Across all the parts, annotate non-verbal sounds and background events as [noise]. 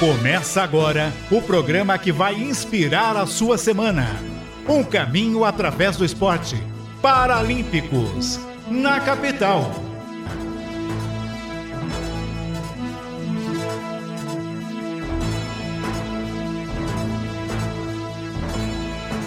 Começa agora o programa que vai inspirar a sua semana. Um caminho através do esporte. Paralímpicos, na capital.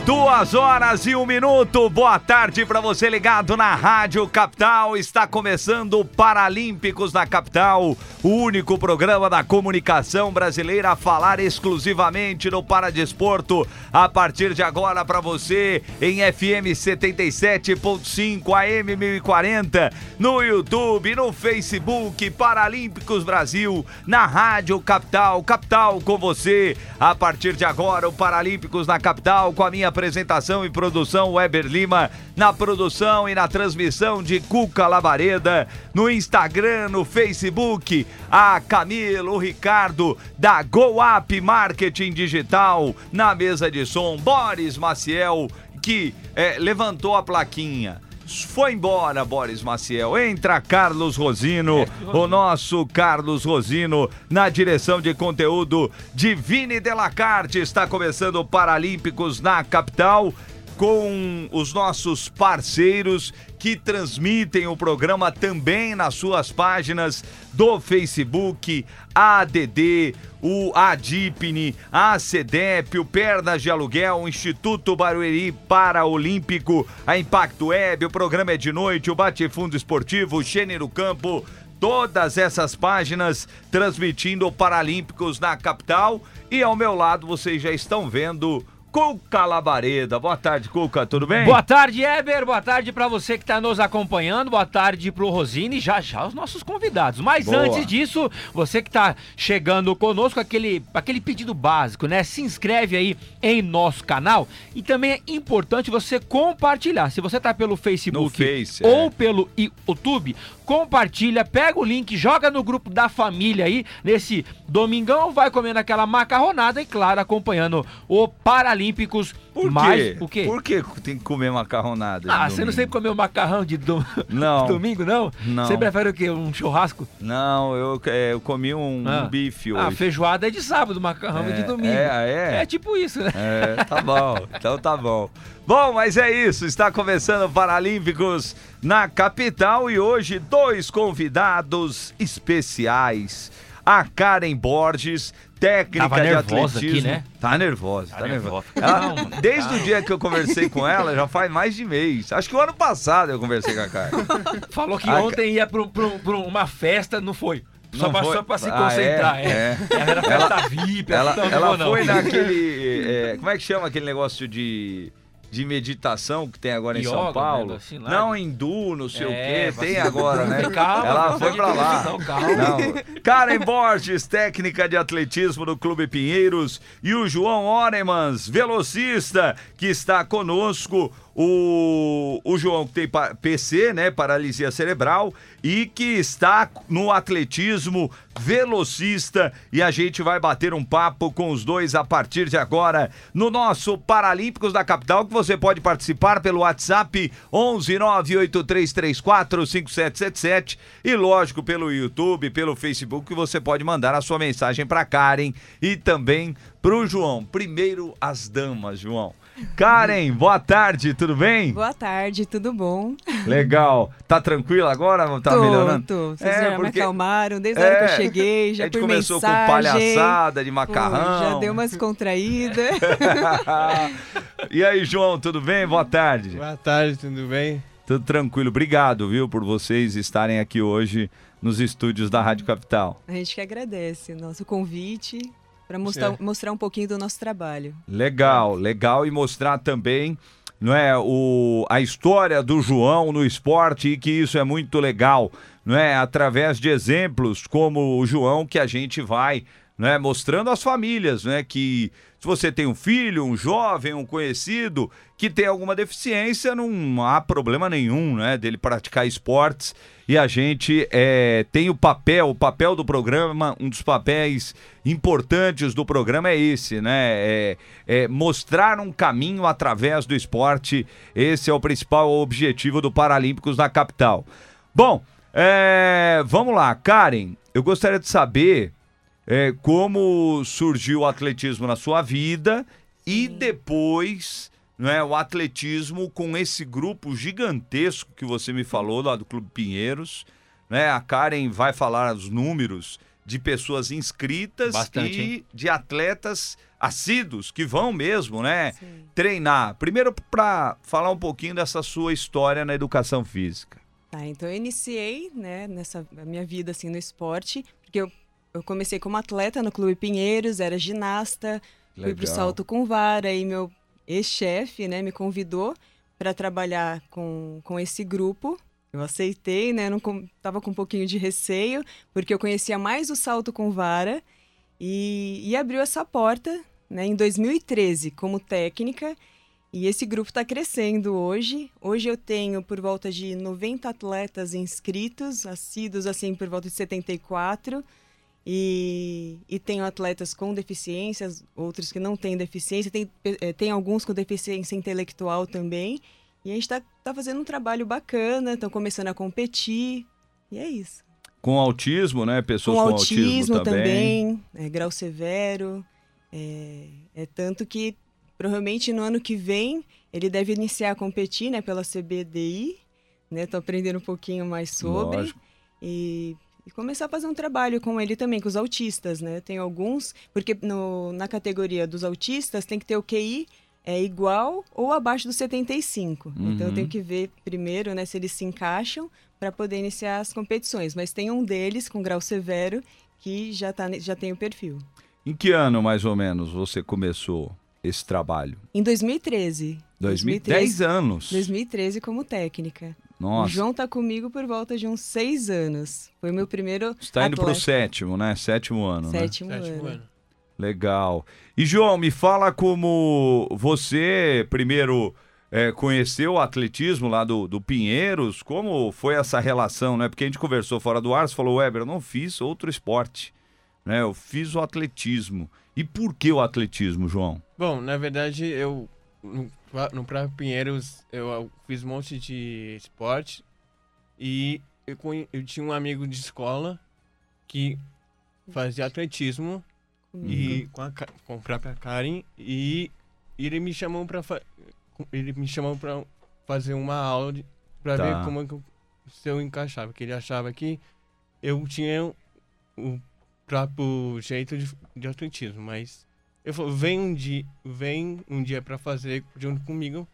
Duas horas e um minuto. Boa tarde para você ligado na Rádio Capital. Está começando o Paralímpicos na Capital, o único programa da comunicação brasileira a falar exclusivamente no Paradesporto. A partir de agora para você em FM 77.5 AM 1040, no YouTube, no Facebook Paralímpicos Brasil, na Rádio Capital, Capital com você. A partir de agora o Paralímpicos na Capital com a minha apresentação e produção Weber Lima, na produção e na transmissão de Cuca Labareda, no Instagram, no Facebook, a Camila, o Ricardo, da Go Up Marketing Digital, na mesa de som, Boris Maciel, que é, levantou a plaquinha. Foi embora, Boris Maciel. Entra Carlos Rosino, o nosso Carlos Rosino, na direção de conteúdo de Vini Delacarte. Está começando o Paralímpicos na capital com os nossos parceiros que transmitem o programa também nas suas páginas do Facebook, ADD, o ADIPNE, a CEDEP, o Pernas de Aluguel, o Instituto Barueri Paraolímpico, a Impacto Web, o programa é de noite, o Bate-Fundo Esportivo, o Xene no Campo, todas essas páginas transmitindo Paralímpicos na capital. E ao meu lado vocês já estão vendo Cuca Labareda. Boa tarde, Cuca, tudo bem? Boa tarde, Eber. Boa tarde para você que está nos acompanhando. Boa tarde pro Rosine e já já os nossos convidados. Mas Boa. antes disso, você que está chegando conosco, aquele, aquele pedido básico, né? Se inscreve aí em nosso canal e também é importante você compartilhar. Se você tá pelo Facebook Face, ou é. pelo YouTube, compartilha, pega o link, joga no grupo da família aí, nesse domingão, vai comendo aquela macarronada e, claro, acompanhando o Paralímpicos. Por mais, quê? O quê? Por que tem que comer macarronada? Ah, você não sempre comeu macarrão de, dom... [laughs] Não. de domingo, não? Não. Você prefere o quê? Um churrasco? Não, eu, é, eu comi um, um Ah. bife Ah, hoje. feijoada é de sábado, macarrão é, de É, domingo. é, ah, é? É tipo isso, né? É, tá bom. [laughs] Então tá bom. Bom, mas é isso. Está começando o Paralímpicos na capital e hoje dois convidados especiais. A Karen Borges, técnica Tava de nervosa atletismo. aqui, né? Tá nervosa, tá, Tá nervosa. nervosa. Ela- desde o dia que eu conversei com ela, já faz mais de mês. Acho que o ano passado eu conversei com a Karen. [laughs] Falou que Ah, ontem ia pra uma festa, não foi. Só, Não pra, foi? pra se Ah, concentrar. é? É, [laughs] É. Era festa VIP, Ela, não ela não. foi [laughs] naquele. é, como é que chama aquele negócio de, de meditação que tem agora em São Yoga, Paulo? né, assim não, hindu, não sei É, o quê. Tem agora, né? Calma, ela foi pra lá. não, calma. Não. Karen Borges, técnica de atletismo do Clube Pinheiros. E o João Oremans, velocista, que está conosco. O, o João que tem PC, né? Paralisia cerebral. E que está no atletismo, velocista. E a gente vai bater um papo com os dois a partir de agora no nosso Paralímpicos da Capital, que você pode participar pelo WhatsApp 11 98334 5777 e lógico pelo YouTube, pelo Facebook, que você pode mandar a sua mensagem para Karen e também pro João. Primeiro as damas, João. Karen, boa tarde, tudo bem? Boa tarde, tudo bom? Legal. Tá tranquila agora? Tá tô, melhorando? tô. Vocês É, já me porque- acalmaram desde a hora que É, eu cheguei, já a gente começou com mensagem. palhaçada de Pô, macarrão. já deu umas contraídas. [laughs] e aí, João, tudo bem? Boa tarde. Boa tarde, tudo bem? Tudo tranquilo. Obrigado, viu, por vocês estarem aqui hoje nos estúdios da Rádio Capital. a gente que agradece o nosso convite para mostrar, É. mostrar um pouquinho do nosso trabalho. Legal, legal e mostrar também, não é, o, a história do João no esporte e que isso é muito legal, não é, através de exemplos como o João que a gente vai, não é, mostrando às famílias, não é, que se você tem um filho, um jovem, um conhecido que tem alguma deficiência, não há problema nenhum, né, dele praticar esportes e a gente é, tem o papel, o papel do programa, um dos papéis importantes do programa é esse, né? É, é mostrar um caminho através do esporte. Esse é o principal objetivo do Paralímpicos na capital. Bom, é, vamos lá, Karen. Eu gostaria de saber é, como surgiu o atletismo na sua vida e depois né, o atletismo com esse grupo gigantesco que você me falou lá do Clube Pinheiros. Né? A Karen vai falar os números de pessoas inscritas Bastante, e hein? de atletas assíduos que vão mesmo, né, Sim. treinar. Primeiro para falar um pouquinho dessa sua história na educação física. Tá, então eu iniciei, né, nessa a minha vida assim no esporte, porque eu, eu comecei como atleta no Clube Pinheiros, era ginasta, fui pro Legal. salto com vara e meu ex-chefe, né, me convidou para trabalhar com, com esse grupo. Eu aceitei, né, não com, tava com um pouquinho de receio, porque eu conhecia mais o salto com vara e, e abriu essa porta, né, em 2013 como técnica. E esse grupo está crescendo hoje. Hoje eu tenho por volta de 90 atletas inscritos, assíduos assim por volta de 74. E, e tenho atletas com deficiências, outros que não têm deficiência, tem, eh, tem alguns com deficiência intelectual também. E a gente está tá fazendo um trabalho bacana, estão começando a competir. E é isso. Com autismo, né? Pessoas com com, autismo, também. também, é, grau severo. É, é tanto que provavelmente no ano que vem ele deve iniciar a competir né, pela CBDI. Né, tô aprendendo um pouquinho mais sobre. Lógico. E, e começar a fazer um trabalho com ele também, com os autistas, né? Tem alguns, porque no, na categoria dos autistas tem que ter o QI é igual ou abaixo dos 75. Então eu Uhum. tenho que ver primeiro, né, se eles se encaixam para poder iniciar as competições. Mas tem um deles com grau severo que já, tá, já tem o perfil. Em que ano, mais ou menos, você começou esse trabalho? Em 2013. 2010 anos. 2013 como técnica. O Nossa. João tá comigo por volta de uns seis anos. Foi meu primeiro Você está indo pro atleta. sétimo, né? Sétimo ano, né? sétimo, Sétimo ano. ano. Legal. E, João, me fala como você primeiro é, conheceu o atletismo lá do, do Pinheiros, como foi essa relação, né? Porque a gente conversou fora do ar, você falou, Weber, eu não fiz outro esporte, né? Eu fiz o atletismo. E por que o atletismo, João? Bom, na verdade, eu no, próprio Pinheiros eu, fiz um monte de esporte e eu, eu tinha um amigo de escola que fazia atletismo e com a, com a própria Karen e ele me chamou para ele me chamou para fazer uma aula de, para Tá. ver como é que eu, se eu encaixava, que ele achava que eu tinha o próprio jeito de, de atletismo, mas eu falei, vem um dia, vem um dia para fazer junto comigo.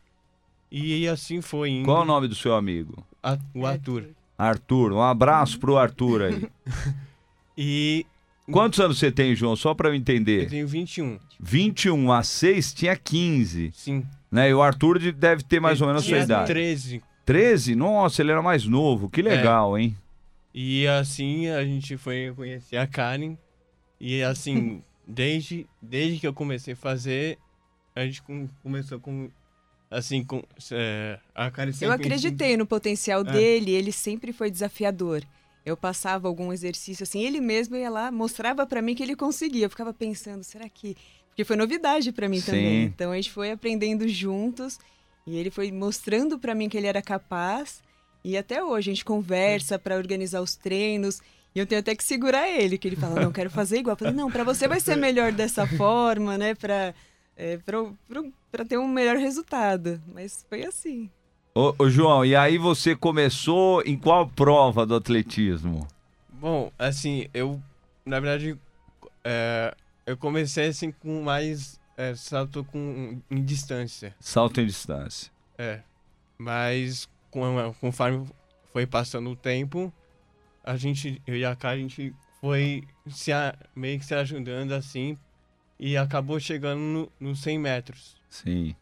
E assim foi indo. Qual é o nome do seu amigo? A- o Arthur. Arthur. Um abraço pro Arthur aí. [laughs] E Quantos anos você tem, João? Só para eu eu entender. tenho 21. 21 a 6 tinha 15, Sim. né? E o Arthur de- deve ter mais ou menos a sua idade. 13. 13? Nossa, ele era mais novo. Que legal, hein? E assim a gente foi conhecer a Karen. E assim, [laughs] desde, desde que eu comecei a fazer, a gente com- começou com. Assim, com. é, a sempre. Eu acreditei no potencial É. dele, ele sempre foi desafiador. Eu passava algum exercício assim, ele mesmo ia lá, mostrava pra mim que ele conseguia. Eu ficava pensando, será que. Porque foi novidade pra mim Sim. também. Então a gente foi aprendendo juntos e ele foi mostrando pra mim que ele era capaz. E até hoje a gente conversa pra organizar os treinos. E eu tenho até que segurar ele, que ele fala, não, quero fazer igual. Eu falei, não, pra você vai ser melhor dessa forma, né? Pra, é, pra, pra, pra ter um melhor resultado. Mas foi assim. Ô, ô, João, e aí você começou em qual prova do atletismo? Bom, assim, eu. Na verdade, é, eu comecei assim com mais é, salto com, em distância. Salto em distância. É. Mas com, conforme foi passando o tempo, a gente, eu e a Karen, a gente foi se a- meio que se ajudando assim e acabou chegando no, nos 100 metros. Sim.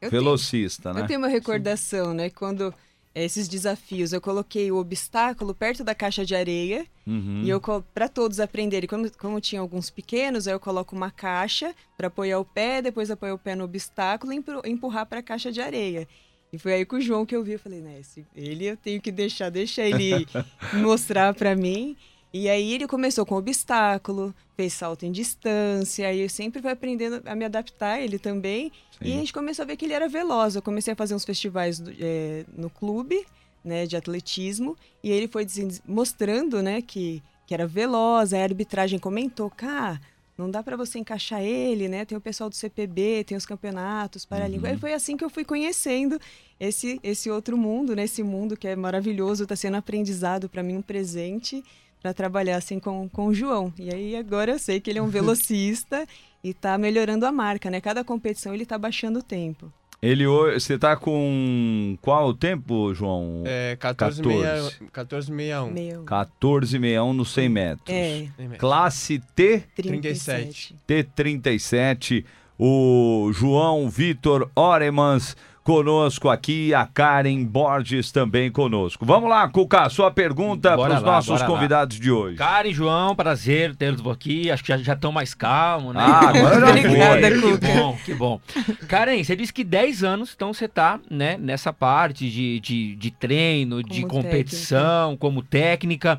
Eu tenho- Velocista, né? Eu tenho uma recordação, né? Quando eh, esses desafios, eu coloquei o obstáculo perto da caixa de areia Uhum. e eu para todos aprenderem. Como, como tinha alguns pequenos, aí eu coloco uma caixa para apoiar o pé, depois apoiar o pé no obstáculo e empur- empurrar para a caixa de areia. E foi aí com o João que eu vi, eu falei, né, esse- ele eu tenho que deixar, deixa ele [laughs] mostrar para mim. E aí ele começou com obstáculo, fez salto em distância, aí eu sempre fui aprendendo a me adaptar, ele também. E a Sim. gente começou a ver que ele era veloz. Eu comecei a fazer uns festivais do- eh, no clube, né, de atletismo, e ele foi mostrando, né, que, que era veloz, aí a arbitragem comentou, cara, não dá para você encaixar ele, né? Tem o pessoal do CPB, tem os campeonatos paralímpicos. Uhum. Aí foi assim que eu fui conhecendo esse esse outro mundo, né? Esse mundo que é maravilhoso, está sendo aprendizado para mim um presente para trabalhar assim com, com o João. E aí agora eu sei que ele é um [laughs] velocista e está melhorando a marca, né? Cada competição ele está baixando o tempo. Ele hoje. Você tá com qual o tempo, João? É 14. 1461. Meu. 14,61 no 100 metros. É, Classe T, 37. T37. O João Vitor Oremans conosco aqui, a Karen Borges também conosco. Vamos lá, Cuca, sua pergunta para os nossos bora lá. convidados de hoje. E João, prazer tê-los aqui. Acho que já estão mais calmos, né? Ah, agora já Obrigada. Cuca. Que bom, que bom. Karen, você disse que 10 anos, então você tá, né, nessa parte de, de, de treino, de Como competição, como técnica.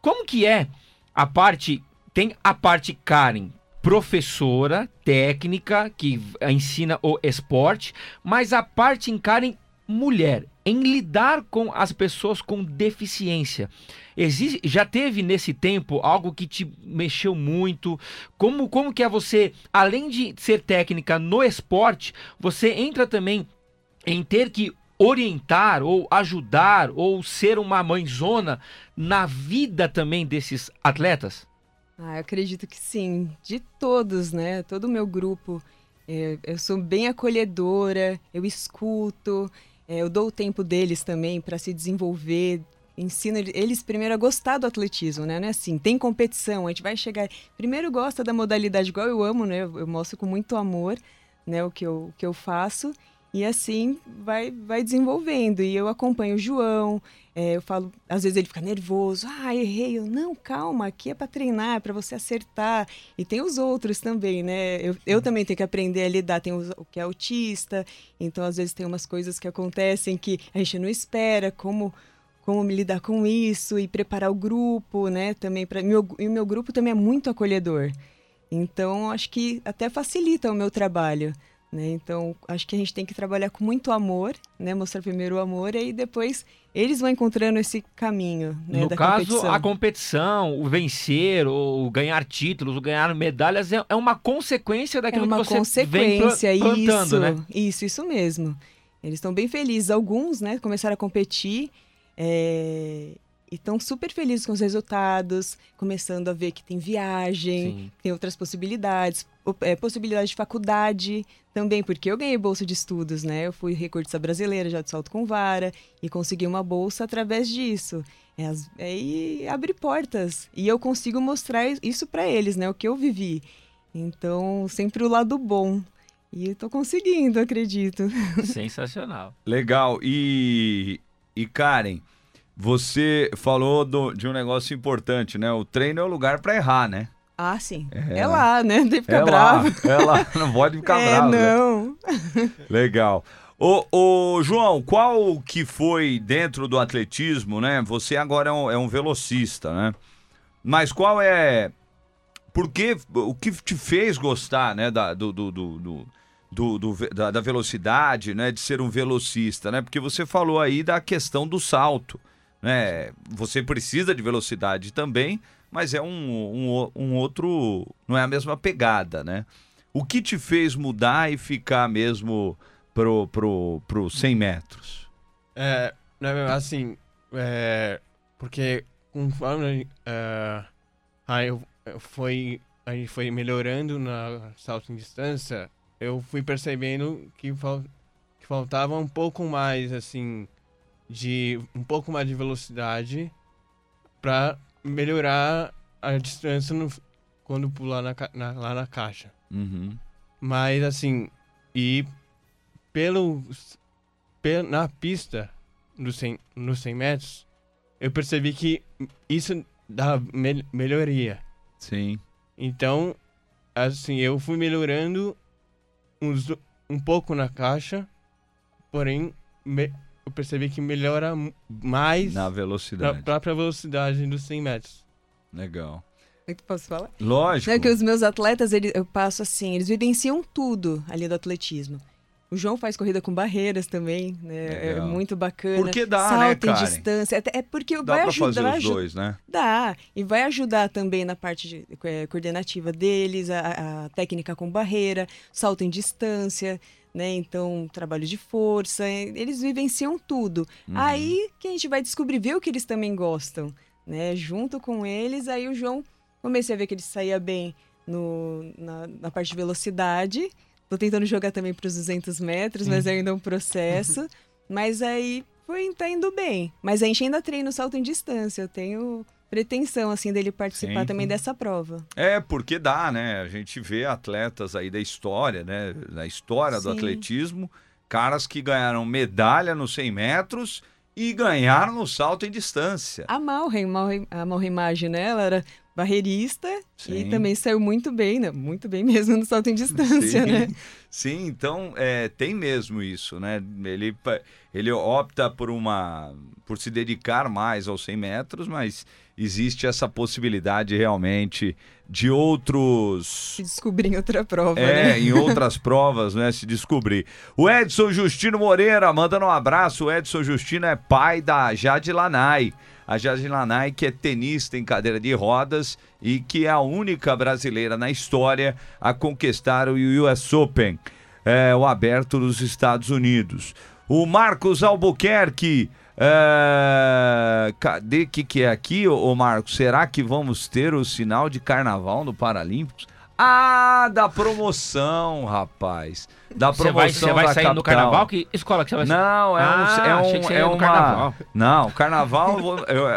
Como que é a parte. Tem a parte Karen, professora, técnica, que ensina o esporte, mas a parte em Karen mulher, em lidar com as pessoas com deficiência. Existe, já teve nesse tempo algo que te mexeu muito? Como, como que é você, além de ser técnica no esporte, você entra também em ter que orientar ou ajudar ou ser uma mãezona na vida também desses atletas? Ah, acredito que sim, de todos, né? Todo o meu grupo. É, eu sou bem acolhedora, eu escuto, é, eu dou o tempo deles também para se desenvolver, ensino ele- eles primeiro a gostar do atletismo, né? Não é assim, tem competição, a gente vai chegar. Primeiro gosta da modalidade igual eu amo, né? Eu mostro com muito amor, né? O que eu, o que eu faço. E assim vai, vai desenvolvendo. E eu acompanho o João, é, eu falo, às vezes ele fica nervoso, ah, errei. Eu, não, calma, aqui é para treinar, é para você acertar. E tem os outros também, né? Eu, eu também tenho que aprender a lidar. Tem os- o que é autista, então às vezes tem umas coisas que acontecem que a gente não espera, como como me lidar com isso e preparar o grupo, né? Também para meu e o meu grupo também é muito acolhedor. Então acho que até facilita o meu trabalho, né? Então acho que a gente tem que trabalhar com muito amor, né? Mostrar primeiro o amor e aí depois eles vão encontrando esse caminho, né? no caso, competição. a competição, o vencer, o ganhar títulos, o ganhar medalhas é, é uma consequência é daquilo uma que você vem consequência, pla- plantando, isso, né? isso, isso mesmo. Eles estão bem felizes. Alguns, né, começaram a competir é, e estão super felizes com os resultados, começando a ver que tem viagem, Sim. tem outras possibilidades, é, possibilidade de faculdade também, porque eu ganhei bolsa de estudos, né? Eu fui recordista brasileira já de salto com vara e consegui uma bolsa através disso. É, as- é, e abre portas. E eu consigo mostrar isso para eles, né? O que eu vivi. Então, sempre o lado bom. E eu tô conseguindo, acredito. [laughs] Sensacional. Legal. E, e Karen, você falou do- de um negócio importante, né? O treino é o lugar para errar, né? Ah, sim. É. É, lá, né? Não tem que ficar é bravo. lá, [laughs] é lá, não pode ficar é, bravo. né? não. [laughs] Legal. Ô, ô, João, qual que foi dentro do atletismo, né? Você agora é um, é um velocista, né? Mas qual é. Por que. O que te fez gostar, né? Da, do, do, do, do- do- da, da velocidade, né? De ser um velocista, né? Porque você falou aí da questão do salto, né? Você precisa de velocidade também, mas é um, um, um outro. Não é a mesma pegada, né? O que te fez mudar e ficar mesmo pro, pro, pro 100 metros? É, né, assim, é, porque conforme é, aí eu, eu foi, a gente foi melhorando na salto em distância, eu fui percebendo que, fal, que faltava um pouco mais, assim, de um pouco mais de velocidade para melhorar a distância no, quando pular na, na- lá na caixa. Uhum. Mas assim, e pelo, pe- na pista no 100, no 100 metros, eu percebi que isso dá mel- melhoria. Sim. Então, assim, eu fui melhorando uns, um pouco na caixa, porém, me- eu percebi que melhora mais Na na velocidade. própria velocidade dos 100 metros. Legal. Eu Posso falar? Lógico. Não, é que os meus atletas, eles, eu passo assim, eles vivenciam tudo ali do atletismo. O João faz corrida com barreiras também, né? É muito bacana. Porque dá, Salto né, em distância. É porque Dá vai pra ajudar. fazer os dois, né? Dá. E vai ajudar também na parte de, eh, coordenativa deles, a, a técnica com barreira, salto em distância, né? Então, trabalho de força. Eles vivenciam tudo. Uhum. Aí que a gente vai descobrir, ver o que eles também gostam, né? Junto com eles, aí o João, comecei a ver que ele saía bem no, na, na parte de velocidade. Tô tentando jogar também para os 200 metros, mas é ainda um processo. [laughs] mas aí foi tá indo bem. Mas a gente ainda treina o salto em distância. Eu tenho pretensão, assim, dele participar Sim. também dessa prova. É, porque dá, né? A gente vê atletas aí da história, né? Da história do Sim. atletismo, caras que ganharam medalha nos 100 metros e ganharam no salto em distância. A Malren, Malren- a Malren Maggi, né? Ela era barreirista Sim. e também saiu muito bem, né? Muito bem mesmo no salto em distância, Sim, né? sim, então é, tem mesmo isso, né? Ele, ele opta por uma por se dedicar mais aos 100 metros, mas existe essa possibilidade realmente de outros Se descobrir em outra prova, É, né? em outras [laughs] provas, né? Se descobrir. O Edson Justino Moreira, mandando um abraço. O Edson Justino é pai da Jade Lanai. A Jade Lanai, que é tenista em cadeira de rodas e que é a única brasileira na história a conquistar o US Open, é, o aberto dos Estados Unidos. O Marcos Albuquerque. É... Cadê que que é aqui, ô, ô Marcos? Será que vamos ter o sinal de carnaval no Paralímpicos? Ah, da promoção, rapaz. Da Você vai, promoção você vai da sair no carnaval? Que escola que você vai sair? Não, é um, Ah, é um, é ia no uma... carnaval. Não, carnaval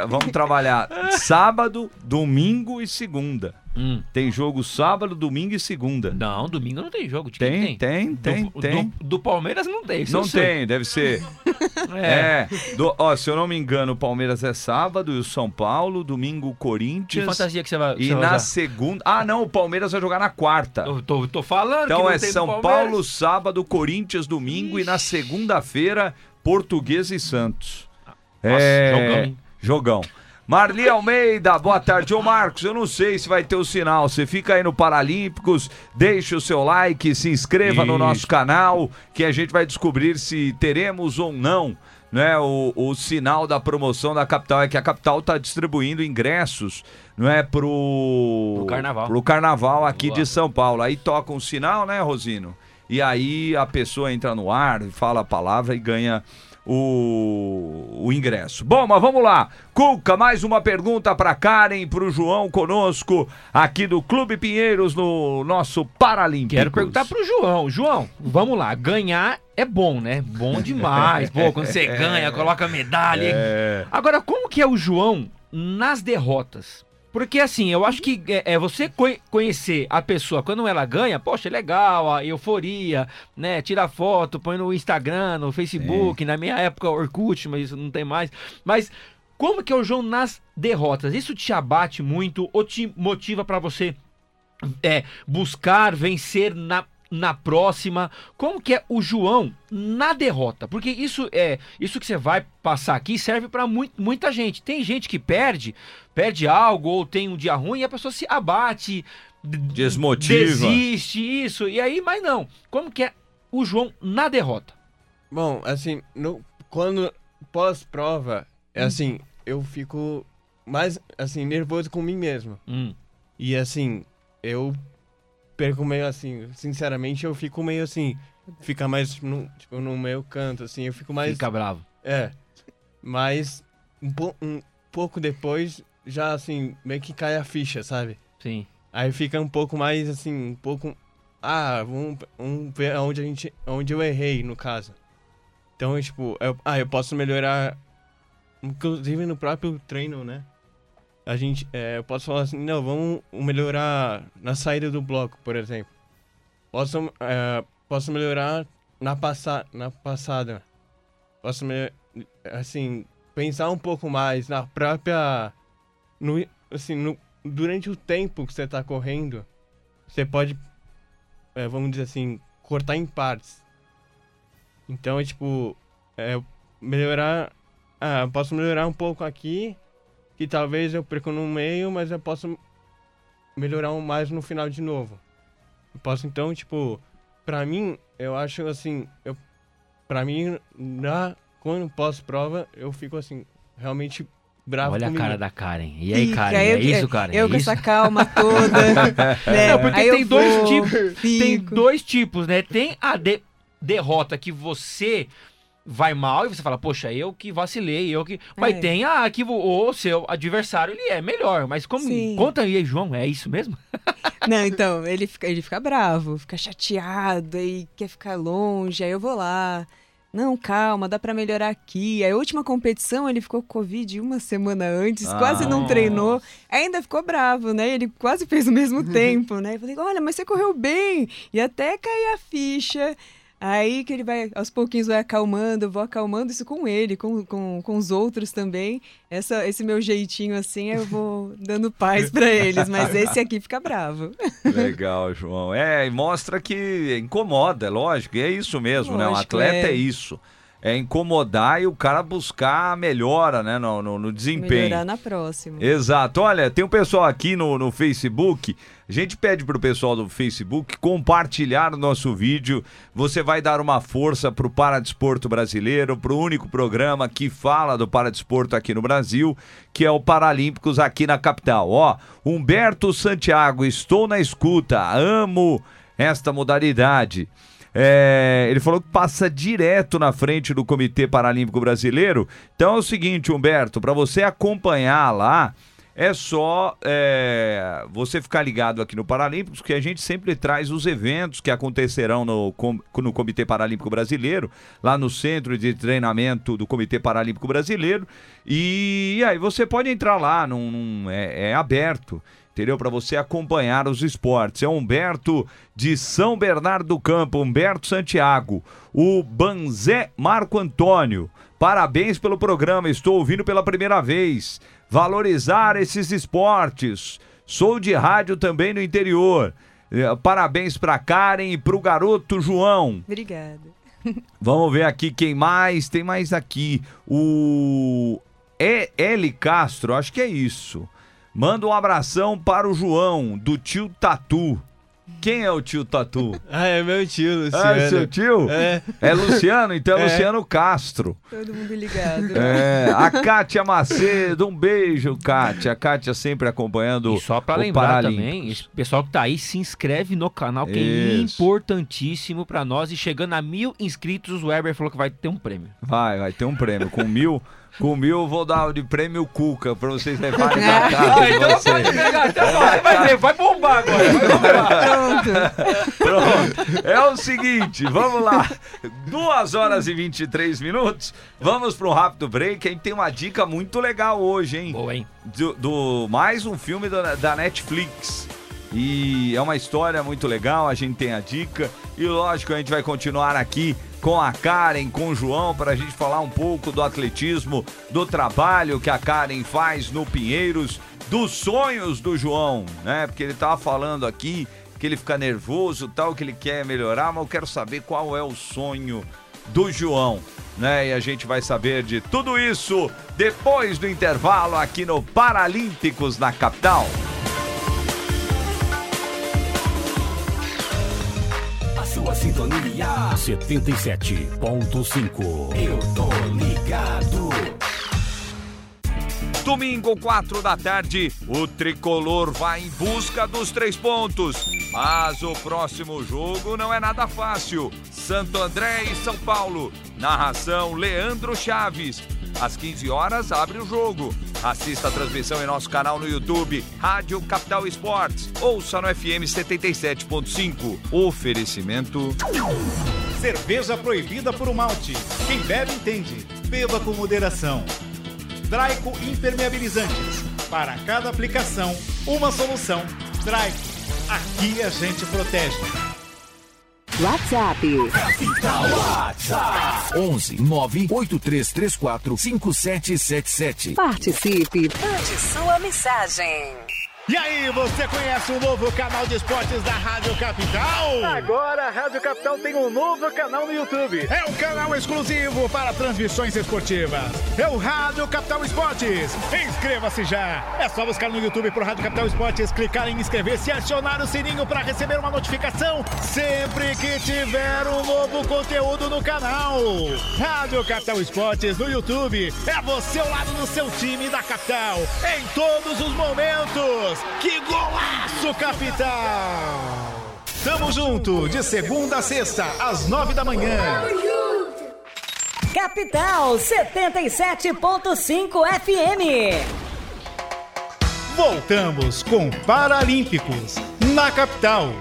vamos trabalhar sábado, domingo e segunda. Hum. Tem jogo sábado, domingo e segunda. Não, domingo não tem jogo. De quem Tem, tem, tem, do, tem. Do, do Palmeiras não tem. Não tem, deve ser. [laughs] É. É. Do- ó, se eu não me engano, o Palmeiras é sábado e o São Paulo, domingo o Que Corinthians. fantasia que você vai, E você vai na usar? segunda. Ah, não, o Palmeiras vai jogar na quarta. Eu tô, tô falando que Então é tem São. Paulo, sábado, Corinthians, domingo e na segunda-feira, Portuguesa e Santos. Nossa, é... jogão, hein? Jogão. Marli Almeida, boa tarde. Ô Marcos, eu não sei se vai ter o sinal. Você fica aí no Paralímpicos, deixa o seu like, se inscreva no Isso. nosso canal, que a gente vai descobrir se teremos ou não né, o, o sinal da promoção da capital. É que a capital está distribuindo ingressos não é, pro, Pro carnaval. pro carnaval aqui Boa. de São Paulo. Aí toca um sinal, né, Rosino? E aí a pessoa entra no ar, fala a palavra e ganha o, o ingresso. Bom, mas vamos lá. Cuca, mais uma pergunta para Karen, para o João conosco aqui do Clube Pinheiros no nosso Paralímpico. Quero perguntar pro João. João, vamos lá. Ganhar é bom, né? Bom demais. Pô, quando você [laughs] ganha, coloca medalha. É, Agora, como que é o João nas derrotas? Porque assim, eu acho que é, é você co- conhecer a pessoa quando ela ganha, poxa, é legal, a euforia, né? Tira foto, põe no Instagram, no Facebook, na minha época Orkut, mas isso não tem mais. Mas como que é o João nas derrotas? Isso te abate muito ou te motiva pra você é, buscar vencer na, na próxima? Como que é o João na derrota? Porque isso é isso que você vai passar aqui serve para muita gente. Tem gente que perde, perde algo ou tem um dia ruim e a pessoa se abate, Desmotiva. desiste isso e aí, mas não. Como que é o João na derrota? Bom, assim, no, quando pós-prova, é assim, eu fico mais, assim, nervoso com mim mesmo. Hum, E, assim, eu perco meio, assim, sinceramente, eu fico meio, assim, fica mais no, tipo, no meu canto, assim, eu fico mais... fica bravo. É, mas um, po- um pouco depois, já, assim, meio que cai a ficha, sabe? Sim. Aí fica um pouco mais, assim, um pouco... Ah, vamos, vamos ver onde, a gente, onde eu errei, no caso. Então, tipo, eu, ah, eu posso melhorar, inclusive no próprio treino, né? A gente, é, eu posso falar assim, não, vamos melhorar na saída do bloco, por exemplo. Posso, é, posso melhorar na, passa, na passada. Posso, assim, pensar um pouco mais na própria... No, assim, no, durante o tempo que você tá correndo, você pode, é, vamos dizer assim, cortar em partes. Então, é tipo, é, melhorar. Ah, posso melhorar um pouco aqui, que talvez eu perco no meio, mas eu posso melhorar um mais no final de novo. Eu posso então, tipo, pra mim, eu acho assim, eu, pra mim, na, quando pós-prova, eu fico assim, realmente bravo Olha a comigo. cara da Karen. E aí, Karen, eu, é isso, Karen? Eu é com isso? essa calma toda. [laughs] né? Não, porque Aí eu tem dois vou, tipos. Tem dois tipos, né? Tem a de- derrota que você vai mal e você fala, poxa, eu que vacilei, eu que. Mas É. tem a que o seu adversário ele é melhor. Mas como. Sim. Conta aí, João, é isso mesmo? [laughs] Não, então, ele fica, ele fica bravo, fica chateado, aí quer ficar longe, aí eu vou lá. Não, calma, dá pra melhorar aqui. Aí, a última competição, ele ficou com Covid uma semana antes, Ah, quase não nossa. treinou. Ainda ficou bravo, né? Ele quase fez o mesmo [laughs] tempo, né? Eu falei, olha, mas você correu bem. E até cair a ficha. Aí que ele vai, aos pouquinhos, vai acalmando, eu vou acalmando isso com ele, com, com, com os outros também. Essa, esse meu jeitinho assim, eu vou dando paz pra eles, mas [laughs] esse aqui fica bravo. Legal, João. É, e mostra que incomoda, é lógico, e é isso mesmo, né? Um Lógico, atleta é. é. isso. É incomodar e o cara buscar a melhora, né, no, no, no desempenho. Melhorar na próxima. Exato. Olha, tem um pessoal aqui no, no Facebook. A gente pede pro pessoal do Facebook compartilhar o nosso vídeo. Você vai dar uma força pro Paradesporto Brasileiro, pro único programa que fala do Paradesporto aqui no Brasil, que é o Paralímpicos aqui na capital. Ó, Humberto Santiago, estou na escuta, amo esta modalidade. É, ele falou que passa direto na frente do Comitê Paralímpico Brasileiro. Então é o seguinte, Humberto, para você acompanhar lá, é só é, você ficar ligado aqui no Paralímpicos, que a gente sempre traz os eventos que acontecerão no, no Comitê Paralímpico Brasileiro, lá no Centro de Treinamento do Comitê Paralímpico Brasileiro. E, aí você pode entrar lá, num, num- é, é aberto entendeu? Para você acompanhar os esportes. É Humberto de São Bernardo do Campo, Humberto Santiago, o Banzé Marco Antônio. Parabéns pelo programa, estou ouvindo pela primeira vez. Valorizar esses esportes. Sou de rádio também no interior. Eh, Parabéns para Karen e para o garoto João. Obrigada. [laughs] Vamos ver aqui quem mais. Tem mais aqui. O E- L Castro, acho que é isso. Manda um abração para o João, do tio Tatu. Quem é o tio Tatu? [laughs] Ah, é meu tio, Luciano. Ah, é seu tio? É. É Luciano, então é, [laughs] É. Luciano Castro. Todo mundo ligado. É, a Kátia Macedo, um beijo, Kátia. A Kátia sempre acompanhando E só pra o lembrar também, esse pessoal que tá aí, se inscreve no canal, que é Isso. importantíssimo pra nós. E chegando a mil inscritos, o Weber falou que vai ter um prêmio. Vai, vai ter um prêmio. Com mil, com mil eu vou dar de prêmio Cuca pra vocês levarem pra casa de [laughs] vocês. pegar, então vai, vai ver, vai bombar agora. Vai bombar. Pronto. Pronto. É o seguinte, vamos lá. 2 horas e 23 minutos. Vamos para um rápido break. A gente tem uma dica muito legal hoje, hein? Boa, hein? Do, do- mais um filme da, da Netflix. E é uma história muito legal, a gente tem a dica. E lógico, a gente vai continuar aqui com a Karen, com o João, para a gente falar um pouco do atletismo, do trabalho que a Karen faz no Pinheiros, dos sonhos do João, né? Porque ele tava falando aqui que ele fica nervoso, tal, que ele quer melhorar, mas eu quero saber qual é o sonho do João, né? E a gente vai saber de tudo isso depois do intervalo aqui no Paralímpicos na capital. Sua sintonia 77.5. Eu tô ligado. Domingo, 4 da tarde, o tricolor vai em busca dos três pontos. Mas o próximo jogo não é nada fácil. Santo André e São Paulo. Narração Leandro Chaves. Às 15 horas abre o jogo. Assista a transmissão em nosso canal no YouTube, Rádio Capital Esportes. Ouça no FM 77.5. Oferecimento. Cerveja proibida por um malte. Quem bebe entende. Beba com moderação. Draico Impermeabilizantes. Para cada aplicação, uma solução. Draico. Aqui a gente protege. WhatsApp 11 98334 5777. Participe. Mande sua mensagem. E aí, você conhece o novo canal de esportes da Rádio Capital? Agora a Rádio Capital tem um novo canal no YouTube. É um canal exclusivo para transmissões esportivas. É o Rádio Capital Esportes. Inscreva-se já. É só buscar no YouTube pro Rádio Capital Esportes, clicar em inscrever-se e acionar o sininho para receber uma notificação sempre que tiver um novo conteúdo no canal. Rádio Capital Esportes no YouTube. É você ao lado do seu time da capital em todos os momentos. Que golaço, capital! Tamo junto, de segunda a sexta, às nove da manhã. Capital 77.5 FM. Voltamos com Paralímpicos na capital.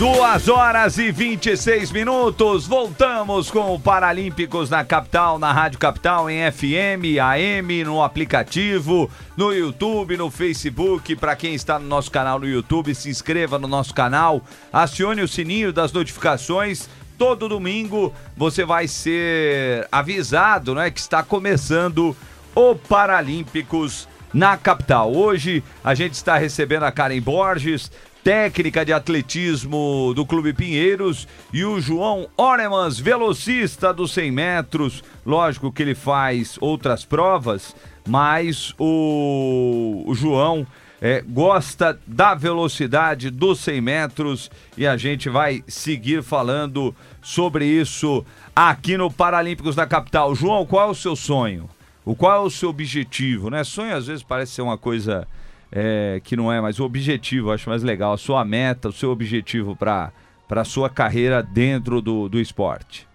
Duas horas e 26 minutos. Voltamos com o Paralímpicos na capital, na Rádio Capital, em FM, AM, no aplicativo, no YouTube, no Facebook. Para quem está no nosso canal no YouTube, se inscreva no nosso canal, acione o sininho das notificações. Todo domingo você vai ser avisado, né, que está começando o Paralímpicos na capital. Hoje a gente está recebendo a Karen Borges, técnica de atletismo do Clube Pinheiros, e o João Oremans, velocista dos 100 metros. Lógico que ele faz outras provas, mas o, o João é, gosta da velocidade dos 100 metros e a gente vai seguir falando sobre isso aqui no Paralímpicos da Capital. João, qual é o seu sonho? O qual é o seu objetivo? Né? Sonho às vezes parece ser uma coisa é, que não é, mas o objetivo, acho mais legal, a sua meta, o seu objetivo para a sua carreira dentro do, do esporte?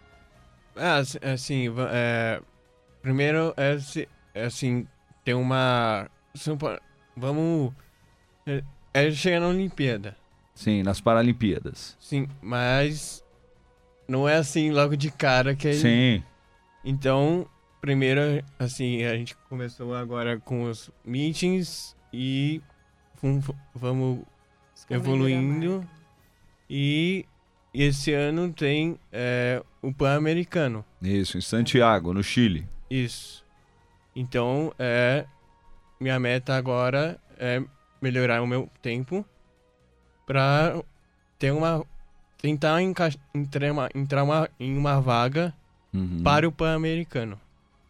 É, assim, assim, é, primeiro é, é assim, ter uma. Vamos. É, é chegar na Olimpíada. Sim, nas Paralimpíadas. Sim, mas não é assim logo de cara que Sim, Então, primeiro, assim, a gente começou agora com os meetings e vamos evoluindo. E esse ano tem é, o Pan-Americano. isso, em Santiago, no Chile. Isso. Então, é, minha meta agora é melhorar o meu tempo para ter uma tentar enca- entrar, uma, entrar uma, em uma vaga Uhum. para o Pan-Americano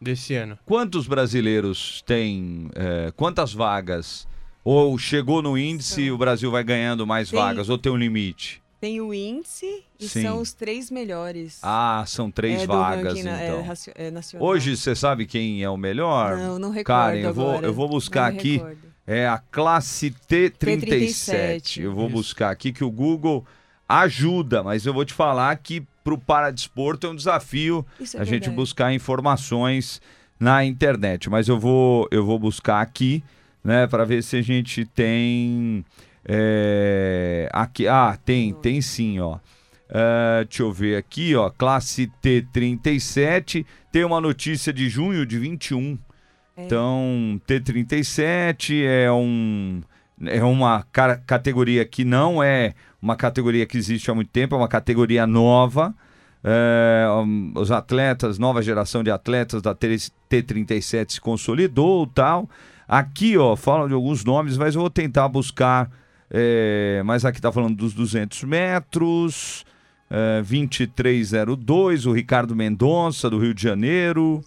desse ano. Quantos brasileiros têm, é, quantas vagas? Ou chegou no índice, São- o Brasil vai ganhando mais Tem- vagas, ou tem um limite? Tem o índice e Sim. são os três melhores. Ah, são três é, vagas, na- é, então. é, nacional. Hoje você sabe quem é o melhor? Não, não recordo Karen, eu vou, eu vou buscar Não aqui. recordo. É a classe T37. T37, Eu vou isso. buscar aqui que o Google ajuda, mas eu vou te falar que pro paradesporto é um desafio é a gente buscar informações na internet. Mas eu vou, eu vou buscar aqui, né, para ver se a gente tem é, aqui. Ah, tem, tem sim, ó. É, deixa eu ver aqui, ó. Classe T37 tem uma notícia de junho de 21. É. Então, T37 é um é uma ca- categoria que não é uma categoria que existe há muito tempo, é uma categoria nova. É, os atletas, nova geração de atletas da T- T37 se consolidou tal. Aqui, ó, falam de alguns nomes, mas eu vou tentar buscar. é, mas aqui tá falando dos 200 metros. É, 2302, o Ricardo Mendonça, do Rio de Janeiro.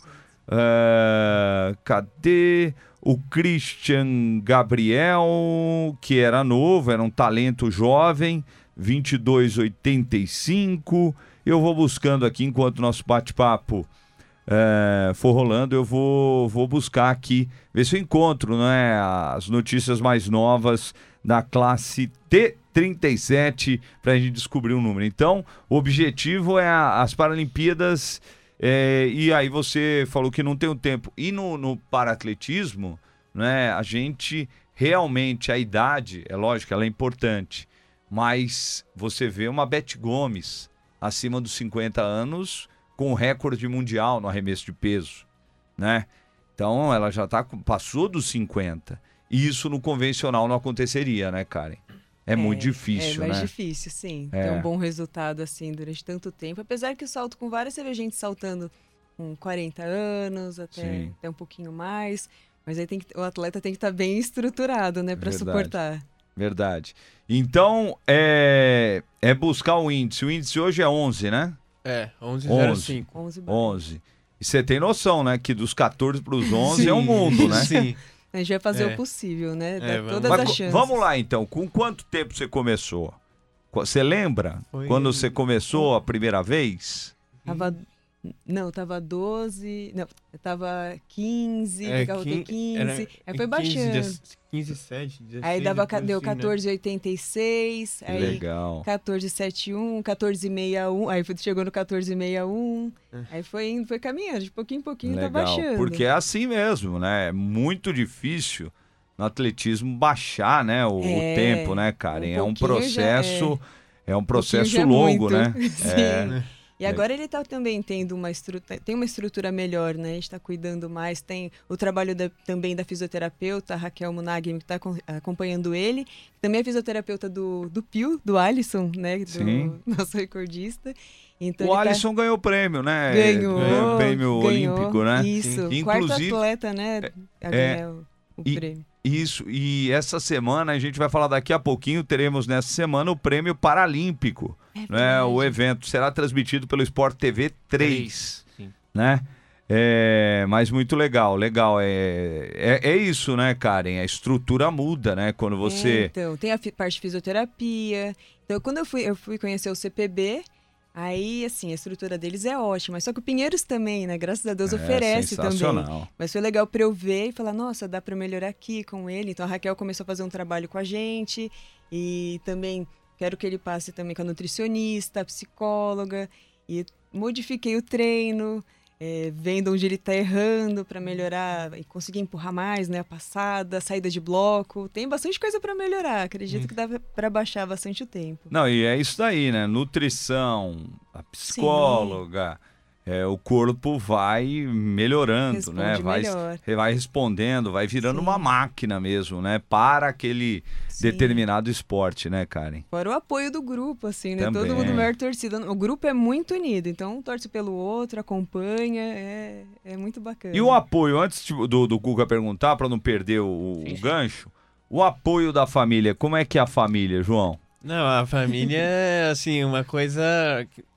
É, cadê? O Christian Gabriel, que era novo, era um talento jovem, 2285. Eu vou buscando aqui enquanto nosso bate-papo é, for rolando, eu vou, vou buscar aqui, ver se eu encontro né, as notícias mais novas da classe T37 para a gente descobrir um número. Então, o objetivo é a- as Paralimpíadas. É, e aí você falou que não tem o tempo. E no, no paratletismo, né, a gente realmente, a idade, é lógico, ela é importante. Mas você vê uma Beth Gomes acima dos 50 anos com recorde mundial no arremesso de peso, né? Então ela já tá, passou dos 50. E isso no convencional não aconteceria, né, Karen? É, muito difícil, É mais né? difícil, sim. É. Ter um bom resultado assim durante tanto tempo. Apesar que o salto com vara, você vê gente saltando com 40 anos, até, Sim. até um pouquinho mais. Mas aí tem que, o atleta tem que estar bem estruturado, né, para suportar. Verdade. Então, é, é buscar o índice. O índice hoje é 11, né? É, 11,05. 11 barras. 11. E você tem noção, né? Que dos 14 para os 11 é um mundo, né? Sim. A gente vai fazer É. o possível, né? É, Dar vamos- todas Mas as chances. vamos lá, então. Com quanto tempo você começou? Você lembra? Foi- Quando você começou a primeira vez? Tava. Não, tava 12. Não, tava 15, É, ficava quin- 15. era aí foi 15, baixando. 10 15, 7, 16. aí dava, deu assim, né? 14,86. Aí Legal. 14,71, 14,61. Aí foi- chegou no 14,61. É. Aí foi indo, foi caminhando. De pouquinho em pouquinho tá Legal. baixando. Porque é assim mesmo, né? É muito difícil no atletismo baixar, né? O, o É, tempo, né, Karen? é um já processo. É um Um processo é longo, muito. né? [laughs] Sim. É. E agora ele tá também tendo uma estrutura, tem uma estrutura melhor, né? A gente tá cuidando mais, tem o trabalho da- também da fisioterapeuta Raquel Munagem, que tá acom- acompanhando ele, também é fisioterapeuta do, do Pio, do Alisson, né? Do Sim. nosso recordista. Então O tá- Alisson ganhou prêmio, né? ganhou, Ganhou prêmio ganhou, olímpico, né? Isso, Sim. quarto Inclusive- atleta, né? A é, ganhar o, o e- prêmio. Isso, e essa semana a gente vai falar daqui a pouquinho, teremos nessa semana o prêmio paralímpico, É né? O evento será transmitido pelo Sport TV 3, Sim. né? É, mas muito legal, legal. É, é, é isso, né, Karen? A estrutura muda, né? Quando É, você. então, tem a parte de fisioterapia. Então, quando eu fui, eu fui conhecer o CPB, aí, assim, a estrutura deles é ótima. Só que o Pinheiros também, né? Graças a Deus, é oferece também. Mas foi legal para eu ver e falar, nossa, dá para melhorar aqui com ele. Então, a Raquel começou a fazer um trabalho com a gente. E também quero que ele passe também com a nutricionista, a psicóloga. E modifiquei o treino. É, vendo onde ele está errando para melhorar e conseguir empurrar mais, né? A passada, a saída de bloco. Tem bastante coisa para melhorar. Acredito que dá para baixar bastante o tempo. Não, e é isso daí, né? Nutrição, a psicóloga, é, o corpo vai melhorando, Responde né? Vai, melhor. vai respondendo, vai virando Sim. uma máquina mesmo, né? Para aquele Sim. determinado esporte, né, Karen? Fora o apoio do grupo, assim, né? Também. Todo mundo maior torcida. O grupo é muito unido, então um torce pelo outro, acompanha, é, é muito bacana. E o apoio, antes de- do, do Cuca perguntar, para não perder o, o gancho, o apoio da família, como é que é a família, João? Não, a família é, assim, uma coisa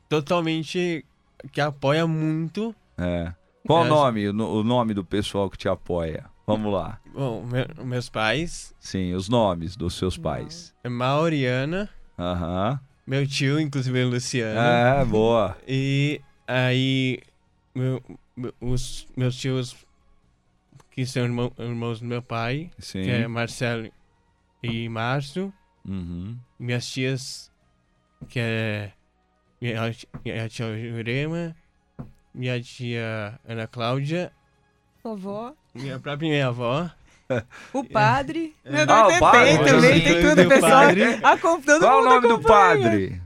totalmente que apoia muito. É. Qual o É, nome, o, no- o nome do pessoal que te apoia? Vamos lá. Bom, meu- meus pais, Sim, os nomes dos seus pais. é Mauriana, Aham. meu tio, inclusive o Luciano. É, boa. E aí, meu- os meus tios, que são irmão- irmãos do meu pai, Sim. que é Marcelo e Márcio. Uhum. Minhas tias, que é minha, minha tia Jurema, minha tia Ana Cláudia, Vovó, minha própria minha avó. [laughs] o padre. Né, Ah, o tem, padre, tem também, tem tudo, pessoal. padre. Qual o nome do acompanha. padre?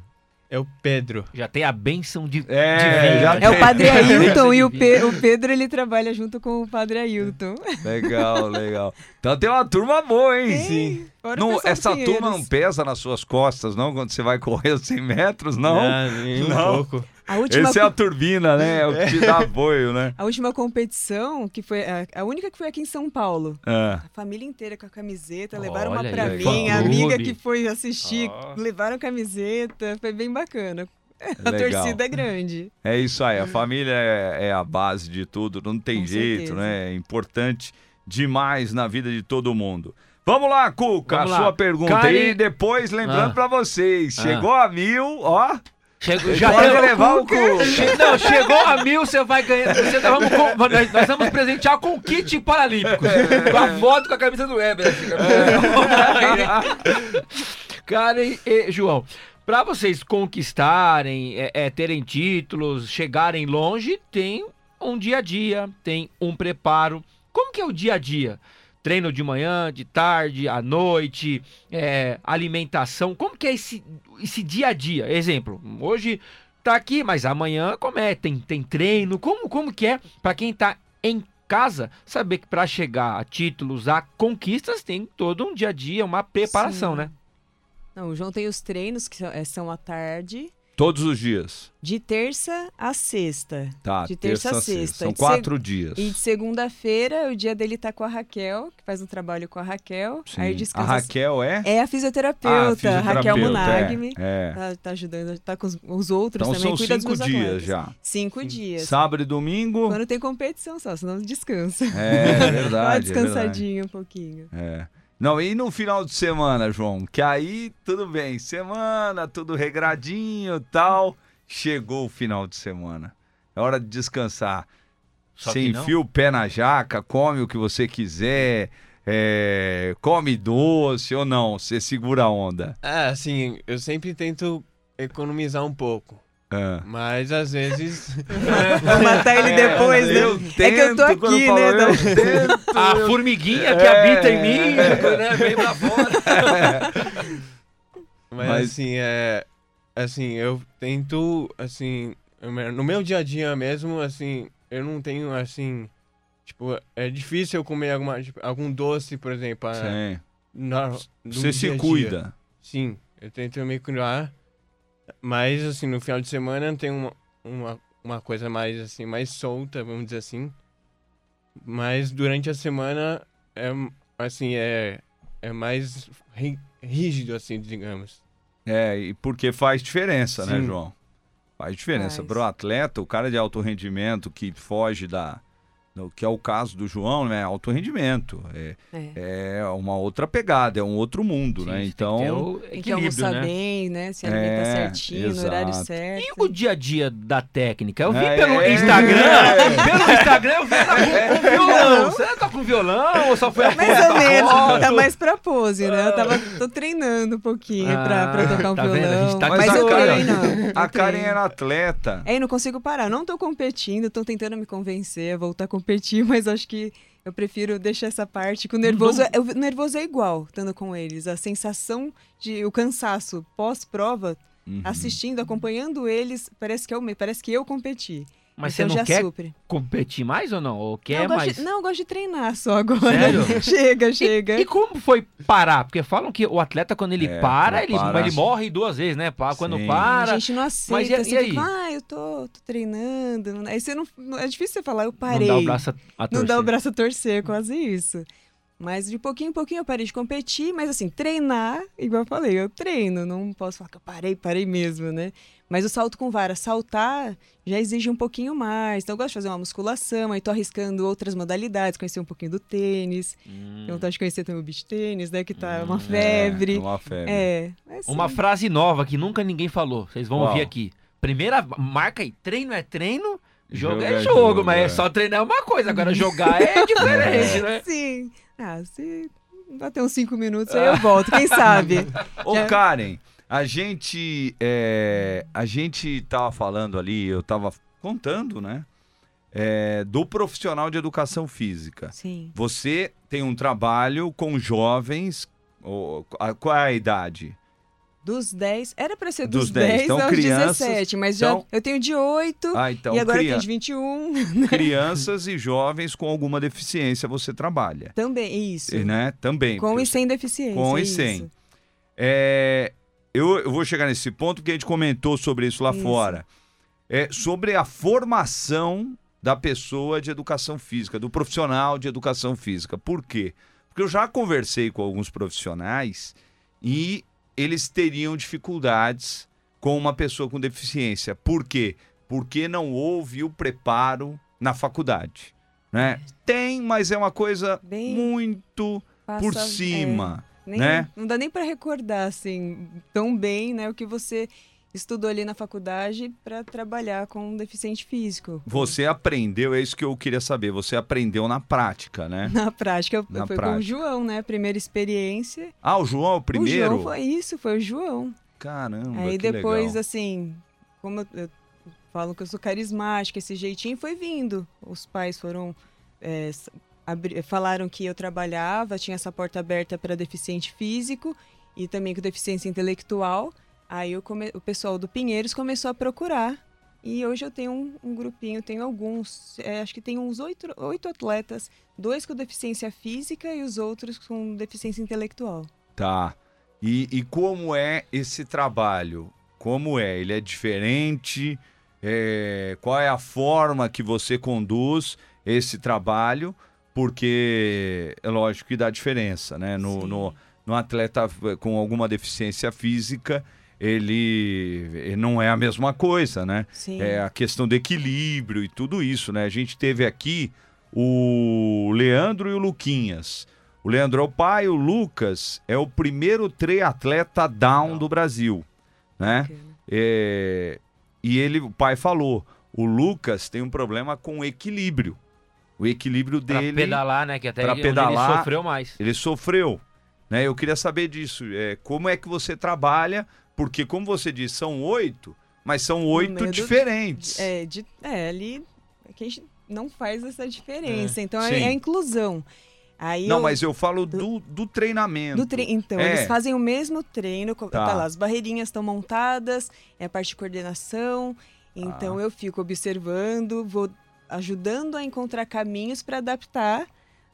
É o Pedro. Já tem a benção de. É, já É o padre [laughs] Ailton e o. Pe- o Pedro ele trabalha junto com o padre Ailton. Legal, legal. Então tem uma turma boa, hein? Sim. Fora o Não, essa turma não pesa nas suas costas, não? Quando você vai correr os 100 metros, não? Ah, nem um Não. pouco. A última, Esse é a turbina, né? É o que te dá apoio, né? a última competição, que foi a, a única que foi aqui em São Paulo. É. A família inteira com a camiseta, levaram uma Olha pra aí, mim, a amiga que foi assistir, Nossa. levaram camiseta, foi bem bacana. [laughs] A Legal. torcida é grande. É isso aí, a família é, é a base de tudo, não tem Com jeito, certeza. né? É importante demais na vida de todo mundo. Vamos lá, Cuca, Vamos a lá. sua pergunta Karen- aí, depois lembrando Ah. pra vocês, Ah. chegou a mil, ó, Chegou, já pode levar o Cuca. Che- Não, chegou a mil, você vai ganhar. Você, nós, vamos, com- nós- nós vamos presentear com o kit paralímpico. Com a foto com a camisa do Weber. assim, Karen e João, para vocês conquistarem, é, é, terem títulos, chegarem longe, tem um dia a dia, tem um preparo. Como que é o dia a dia? Treino de manhã, de tarde, à noite, é, alimentação. Como que é esse, esse dia a dia? Exemplo, hoje tá aqui, mas amanhã como é? Tem, tem treino? Como, como que é para quem tá em casa saber que para chegar a títulos, a conquistas, tem todo um dia a dia, uma preparação, Sim. né? Não, o João tem os treinos, que são, é, são à tarde. Todos os dias. De terça a sexta. Tá, De terça a sexta. São De quatro dias. E de segunda-feira, o dia dele tá com a Raquel, que faz um trabalho com a Raquel. Sim. Aí A descansa. Raquel é? É a fisioterapeuta, Ah, a Raquel fisioterapeuta, Munagmi. É. é. Tá, tá ajudando, tá com os, os outros Então também, são cuida cinco dias atletas. já. Cinco dias. Sábado e domingo. Quando tem competição só, senão descansa. É, é Dá uma verdade. [laughs] é verdade. um pouquinho. É. Não, e no final de semana, João? Que aí tudo bem, semana, tudo regradinho tal. Chegou o final de semana. É hora de descansar. Só Você enfia o pé na jaca, come o que você quiser, é, come doce ou não, você segura a onda. É, assim, eu sempre tento economizar um pouco. É. Mas às vezes. [laughs] Vou matar ele depois, né? Eu é que eu tô tento, aqui, eu né? Então- eu tento, A eu- formiguinha que É. habita em mim, né? Vem pra fora. [laughs] Mas, Mas- assim, é. Assim, eu tento. Assim. No meu dia a dia mesmo, assim, eu não tenho assim. Tipo, é difícil eu comer alguma, tipo, algum doce, por exemplo. ah, Sim. na- Você se cuida. Sim, eu tento me cuidar. Mas, assim, no final de semana tem uma, uma, uma coisa mais, assim, mais solta, vamos dizer assim. Mas durante a semana, é, assim, é, é mais ri- rígido, assim, digamos. É, e porque faz diferença, né, Sim. João? Faz diferença. Para o atleta, o cara de alto rendimento que foge da. Do- que é o caso do João, né? Alto rendimento. É, É. é uma outra pegada, é um outro mundo, Sim, né? tem que Então. ter o Tem que equilíbrio, almoçar né? bem, né? Se alimentar É, certinho, no horário exato. certo. E o dia a dia da técnica? Eu vi É. pelo Instagram, [laughs] pelo Instagram eu vi com, com violão. Você tá com violão ou só foi a Mais foto ou menos, tá mais pra pose, né? Eu tava, tô treinando um pouquinho pra, pra Ah, tocar um tá vendo? A violão. gente tá mas eu cara. treino. A Karen treino. era atleta. É, e não consigo parar. Não tô competindo, tô tentando me convencer a voltar a competir, [laughs] mas acho que eu prefiro deixar essa parte que o nervoso, é, o nervoso é igual, estando com eles. A sensação de o cansaço pós-prova, Uhum. assistindo, acompanhando eles, parece que eu, parece que eu competi. Mas então você não quer supre. competir mais ou não? Ou não, quer eu gosto mais? de, não, eu gosto de treinar só agora. Sério? [laughs] chega, chega. E como foi parar? Porque falam que o atleta, quando ele É, para, ele, para, ele morre duas vezes, né? Quando Sim. para. A gente não aceita, e- assim, e aí? fica, ah, eu tô, tô treinando. não- Aí você não, não- é difícil você falar, eu parei. Não dá o braço a, a Não torcer. dá o braço a torcer, quase isso. Mas de pouquinho em pouquinho eu parei de competir, mas assim, treinar, igual eu falei, eu treino, não posso falar que eu parei, parei mesmo, né? Mas o salto com vara, saltar já exige um pouquinho mais. Então eu gosto de fazer uma musculação, aí tô arriscando outras modalidades, conhecer um pouquinho do tênis. Hum. Tenho vontade de conhecer também o beach tênis, né? Que tá uma É, febre. uma febre. É, mas, Uma sim. frase nova que nunca ninguém falou. Vocês vão Qual? ouvir aqui. Primeira marca aí, treino é treino, jogo, Jogo é é jogo, jogo, mas é. é só treinar é uma coisa, agora jogar é diferente, né? [laughs] Sim. Ah, se bater uns cinco minutos, aí eu volto, quem sabe? [laughs] Ô, Já- Karen, a gente. é, a gente tava falando ali, eu tava contando, né? é, do profissional de educação física. Sim. Você tem um trabalho com jovens. ô, a- qual é a idade? Dos 10, era pra ser Dos dos, 10, 10, então aos crianças 17, mas já são- eu tenho de 8 Ah, então e agora cria- tenho de 21 [laughs] crianças e jovens com alguma deficiência você trabalha. também, isso. Né? Também. Com e sem deficiência. Com e sem. É, eu, eu vou chegar nesse ponto porque a gente comentou sobre isso lá Isso. fora. É, sobre a formação da pessoa de educação física, do profissional de educação física. Por quê? Porque eu já conversei com alguns profissionais e eles teriam dificuldades com uma pessoa com deficiência. Por quê? Porque não houve o preparo na faculdade. Né? Tem, mas é uma coisa Bem- muito Passa- por é, cima. Nem- né? Não dá nem pra recordar assim tão bem, né, o que você estudou ali na faculdade para trabalhar com um deficiente físico. Você aprendeu, é isso que eu queria saber. Você aprendeu na prática, né? [laughs] Na prática, Na foi com prática. o João, né? Primeira experiência. Ah, o João é o primeiro? O João foi isso, foi o João. Caramba, Aí depois, legal. assim, como eu, eu falo que eu sou carismática, esse jeitinho foi vindo. Os pais foram. é, falaram que eu trabalhava, tinha essa porta aberta para deficiente físico e também com deficiência intelectual. Aí come- o pessoal do Pinheiros começou a procurar. E hoje eu tenho um, um grupinho, tenho alguns, é, acho que tem uns oito, oito atletas, dois com deficiência física e os outros com deficiência intelectual. Tá. E, e como é esse trabalho Como é? Ele é diferente? É, qual é a forma que você conduz esse trabalho? Porque é lógico que dá diferença, né? No, no, no atleta com alguma deficiência física, ele, ele não é a mesma coisa, né? Sim. É a questão do equilíbrio e tudo isso, né? A gente teve aqui o Leandro e o Luquinhas. O Leandro é o pai, o Lucas é o primeiro triatleta down do Brasil, né? É, e ele, o pai falou, o Lucas tem um problema com equilíbrio. O equilíbrio Pra dele, pedalar, né? Que até pra onde pedalar- ele sofreu mais. ele sofreu. Né? Eu queria saber disso. É, como é que você trabalha? Porque, como você disse, são oito, mas são oito diferentes. É, de, é, ali é que a gente não faz essa diferença. então sim. é, é a inclusão. Aí Não, eu- mas eu falo do, do treinamento. do tre- Então, É. eles fazem o mesmo treino. Tá. Tá. lá, as barreirinhas estão montadas, é a parte de coordenação. Então, eu fico observando, vou ajudando a encontrar caminhos para adaptar,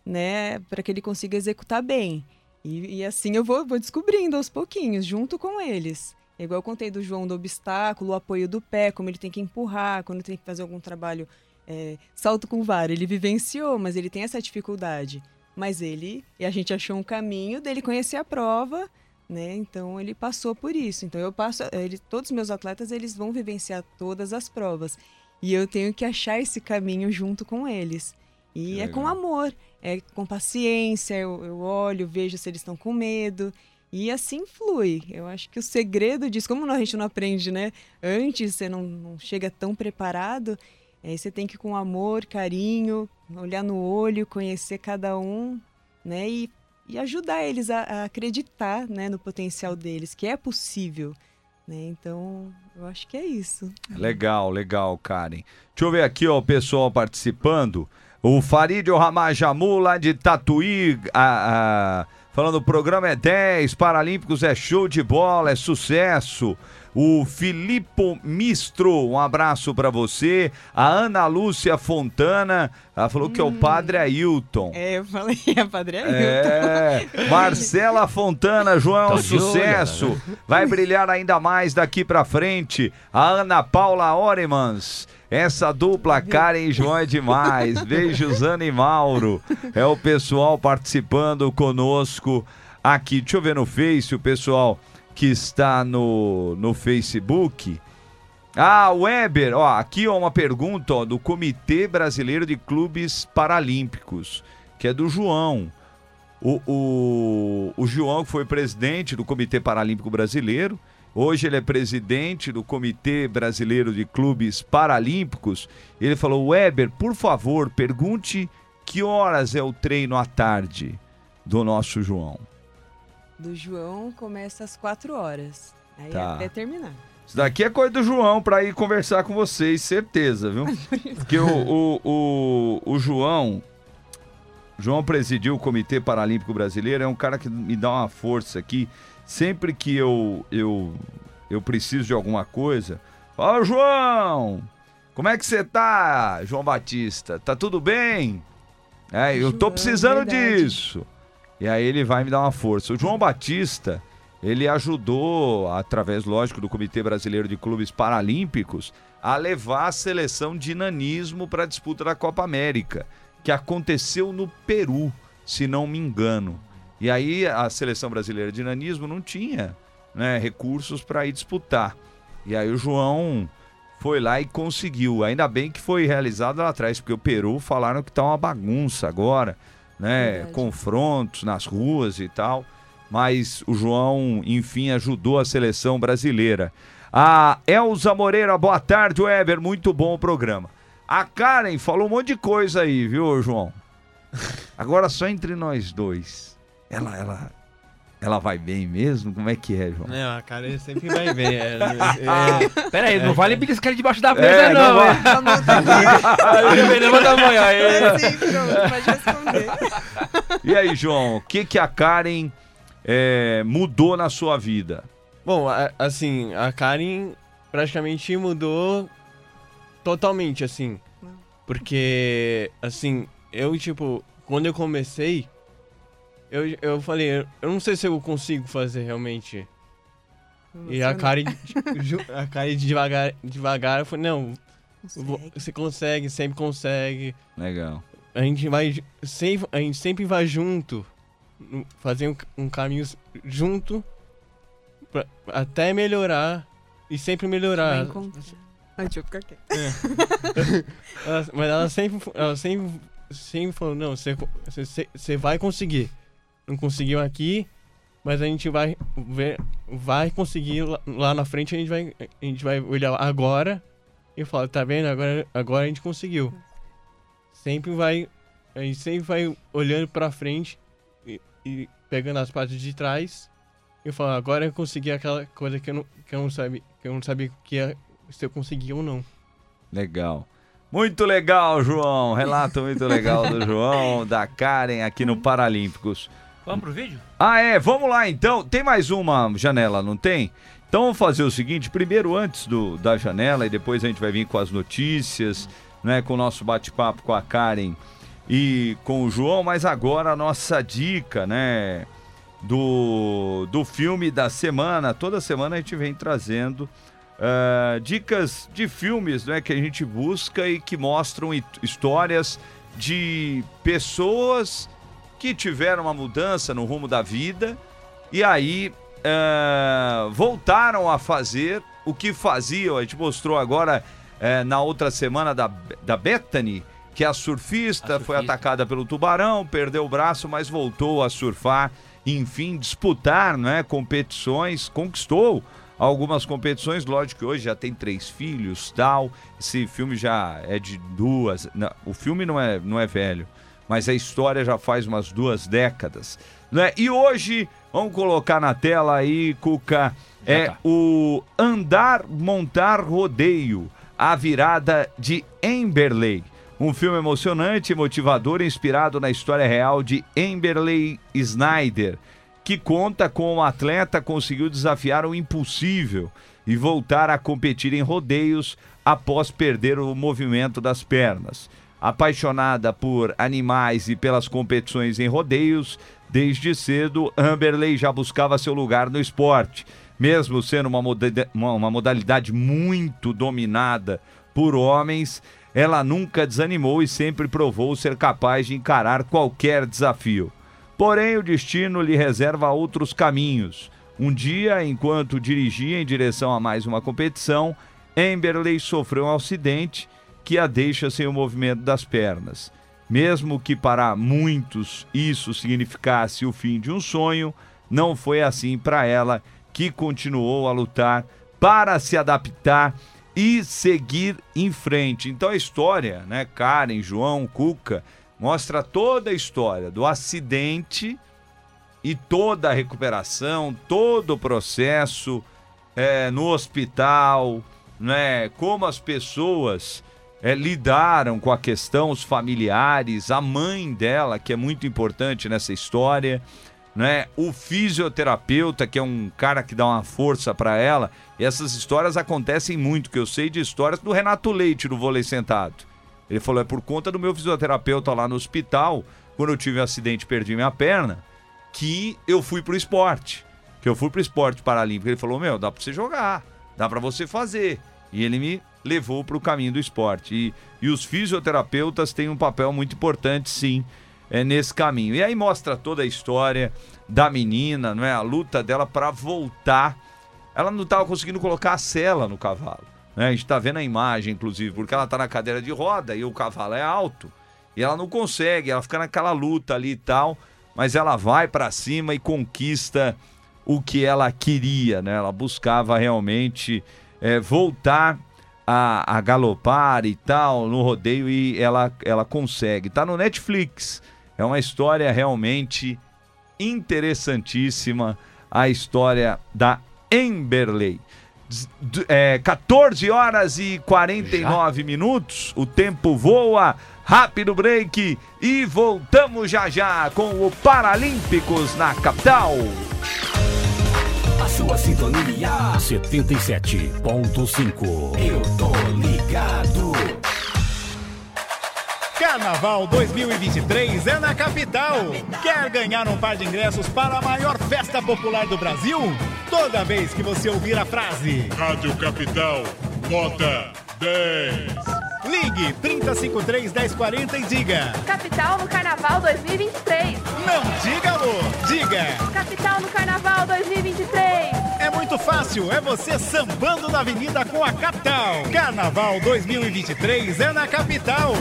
né? Para que ele consiga executar bem. E, e assim eu vou, vou descobrindo aos pouquinhos, junto com eles. É Igual eu contei do João do obstáculo, o apoio do pé, como ele tem que empurrar, quando tem que fazer algum trabalho, é, salto com vara. Ele vivenciou, mas ele tem essa dificuldade. Mas ele, e a gente achou um caminho dele conhecer a prova, né? Então ele passou por isso. Então eu passo, ele, todos os meus atletas eles vão vivenciar todas as provas e eu tenho que achar esse caminho junto com eles. E Que é com amor, é com paciência. Eu, eu olho, vejo se eles estão com medo. E assim flui. Eu acho que o segredo disso, como a gente não aprende, né? Antes, você não, não chega tão preparado, aí você tem que com amor, carinho, olhar no olho, conhecer cada um, né? E, e ajudar eles a, a acreditar né, no potencial deles, que é possível. Né? Então, eu acho que é isso. Legal, legal, Karen. Deixa eu ver aqui, ó, o pessoal participando. O Farid Ramajamu, lá de Tatuí, a- a- falando o programa é 10, Paralímpicos é show de bola, é sucesso. O Filipe Mistro, um abraço pra você. A Ana Lúcia Fontana, ela falou que é o padre Ailton. É, eu falei, a [laughs] Padre Ailton. É, Marcela Fontana, João, Tô de olho, sucesso. Vai brilhar ainda mais daqui pra frente. A Ana Paula Oremans. Essa dupla Karen e João é demais. Beijos, Ana e Mauro. É o pessoal participando conosco aqui. Deixa eu ver no Face o pessoal que está no, no Facebook. Ah, Weber, ó, aqui ó, uma pergunta ó, do Comitê Brasileiro de Clubes Paralímpicos, que é do João. O, o, o João foi presidente do Comitê Paralímpico Brasileiro, hoje ele é presidente do Comitê Brasileiro de Clubes Paralímpicos. Ele falou: Weber, por favor, pergunte que horas é o treino à tarde do nosso João. Do João começa às quatro horas. Aí Tá. até terminar. Isso daqui é coisa do João pra ir conversar com vocês, certeza, viu? [laughs] Porque o, o, o, o João. João presidiu o Comitê Paralímpico Brasileiro, é um cara que me dá uma força aqui. Sempre que eu, eu, eu preciso de alguma coisa. Fala, João! Como é que você tá, João Batista? Tá tudo bem? É, eu tô João, precisando verdade. disso. E aí ele vai me dar uma força. O João Batista, ele ajudou, através, lógico, do Comitê Brasileiro de Clubes Paralímpicos, a levar a seleção de nanismo para a disputa da Copa América, que aconteceu no Peru, se não me engano. E aí a seleção brasileira de nanismo não tinha né, recursos para ir disputar. E aí o João foi lá e conseguiu. Ainda bem que foi realizado lá atrás, porque o Peru falaram que tá uma bagunça agora, né? Verdade. Confrontos nas ruas e tal. Mas o João, enfim, ajudou a seleção brasileira. A Elza Moreira, boa tarde, Weber. Muito bom o programa. A Karen falou um monte de coisa aí, viu, João? [laughs] Agora só entre nós dois. Ela, ela, ela vai bem mesmo? Como é que é, João? Não, a cara sempre vai bem. É, é, [laughs] Pera aí, não vale esse cara debaixo da mesa, É, não não. vai. hein? Aí, levanta a mão aí. É sim, pronto, pode responder. [laughs] E aí, João, o que, que a Karen é, mudou na sua vida? Bom, a- assim, a Karen praticamente mudou totalmente, assim. Porque, assim, eu, tipo, quando eu comecei, eu, eu falei, eu não sei se eu consigo fazer realmente E a Karen, ju- a Karen devagar, devagar falou, não, Consegue. você consegue, sempre consegue. Legal. A gente vai sempre, a gente sempre vai junto, fazer um, um caminho junto pra- até melhorar e sempre melhorar. Ai, deixa eu ficar quieto. [laughs] Ela- mas ela sempre, ela sempre, sempre falou, não, você, você, você vai conseguir. Não conseguiu aqui, mas a gente vai ver, vai conseguir lá, lá na frente, a gente vai, a gente vai olhar agora e falar, tá vendo? Agora, agora a gente conseguiu. Sempre vai, a gente sempre vai olhando pra frente e, e pegando as partes de trás e falar, agora eu consegui aquela coisa que eu não, que eu não sabia, que eu não sabia que se eu conseguia ou não. Legal. Muito legal, João. Relato muito legal do João, da Karen aqui no Paralímpicos. Vamos pro vídeo? Ah, é, vamos lá então. Tem mais uma janela, não tem? Então vamos fazer o seguinte: primeiro antes do, da janela e depois a gente vai vir com as notícias, né? Com o nosso bate-papo com a Karen e com o João, mas agora a nossa dica, né? Do, do filme da semana. Toda semana a gente vem trazendo ah, dicas de filmes né, que a gente busca e que mostram hi- histórias de pessoas que tiveram uma mudança no rumo da vida e aí ah, voltaram a fazer o que faziam. A gente mostrou agora eh, na outra semana da, da Bethany, que é a surfista, A foi surfista. atacada pelo tubarão, perdeu o braço, mas voltou a surfar, enfim, disputar né, competições, conquistou algumas competições, lógico que hoje já tem três filhos, tal. Esse filme já é de duas, não, o filme não é, não é velho, mas a história já faz umas duas décadas, né? E hoje vamos colocar na tela aí, Cuca, é tá. o Andar Montar Rodeio, a virada de Emberley. Um filme emocionante e motivador inspirado na história real de Emberley Snyder, que conta como o atleta conseguiu desafiar o impossível e voltar a competir em rodeios após perder o movimento das pernas. Apaixonada por animais e pelas competições em rodeios, desde cedo Amberley já buscava seu lugar no esporte. Mesmo sendo uma, moda- uma- modalidade muito dominada por homens, ela nunca desanimou e sempre provou ser capaz de encarar qualquer desafio. Porém, o destino lhe reserva outros caminhos. Um dia, enquanto dirigia em direção a mais uma competição, Amberley sofreu um acidente que a deixa sem o movimento das pernas. Mesmo que para muitos isso significasse o fim de um sonho, não foi assim para ela, que continuou a lutar para se adaptar e seguir em frente. Então a história, né, Karen, João, Cuca, mostra toda a história do acidente e toda a recuperação, todo o processo é, no hospital, né? Como as pessoas é, lidaram com a questão, os familiares, a mãe dela, que é muito importante nessa história, né? O fisioterapeuta, que é um cara que dá uma força para ela. E essas histórias acontecem muito, que eu sei de histórias do Renato Leite do vôlei sentado. Ele falou: é por conta do meu fisioterapeuta lá no hospital, quando eu tive um acidente e perdi minha perna, que eu fui pro esporte. Que eu fui pro esporte paralímpico. Ele falou: Meu, dá pra você jogar, dá pra você fazer. E ele me levou pro caminho do esporte. E, e os fisioterapeutas têm um papel muito importante, sim, é, nesse caminho. E aí mostra toda a história da menina, não é? A luta dela para voltar. Ela não estava conseguindo colocar a sela no cavalo. Né? A gente tá vendo a imagem, inclusive, porque ela tá na cadeira de roda e o cavalo é alto. E ela não consegue, ela fica naquela luta ali e tal, mas ela vai para cima e conquista o que ela queria, né? Ela buscava realmente é, voltar a, a galopar e tal no rodeio e ela, ela consegue. Tá no Netflix. É uma história realmente interessantíssima, a história da Emberley. É, 14 horas e 49 minutos, o tempo voa, rápido break e voltamos já já com o Paralímpicos na capital. Sua sintonia 77.5. Eu tô ligado. Carnaval 2023 é na capital. Quer ganhar um par de ingressos para a maior festa popular do Brasil? Toda vez que você ouvir a frase Rádio Capital, nota 10. Ligue 3053 1040 e diga. Capital no Carnaval 2023. Não diga alô, diga. Capital no Carnaval 2023. É muito fácil, é você sambando na avenida com a capital. Carnaval 2023 é na capital.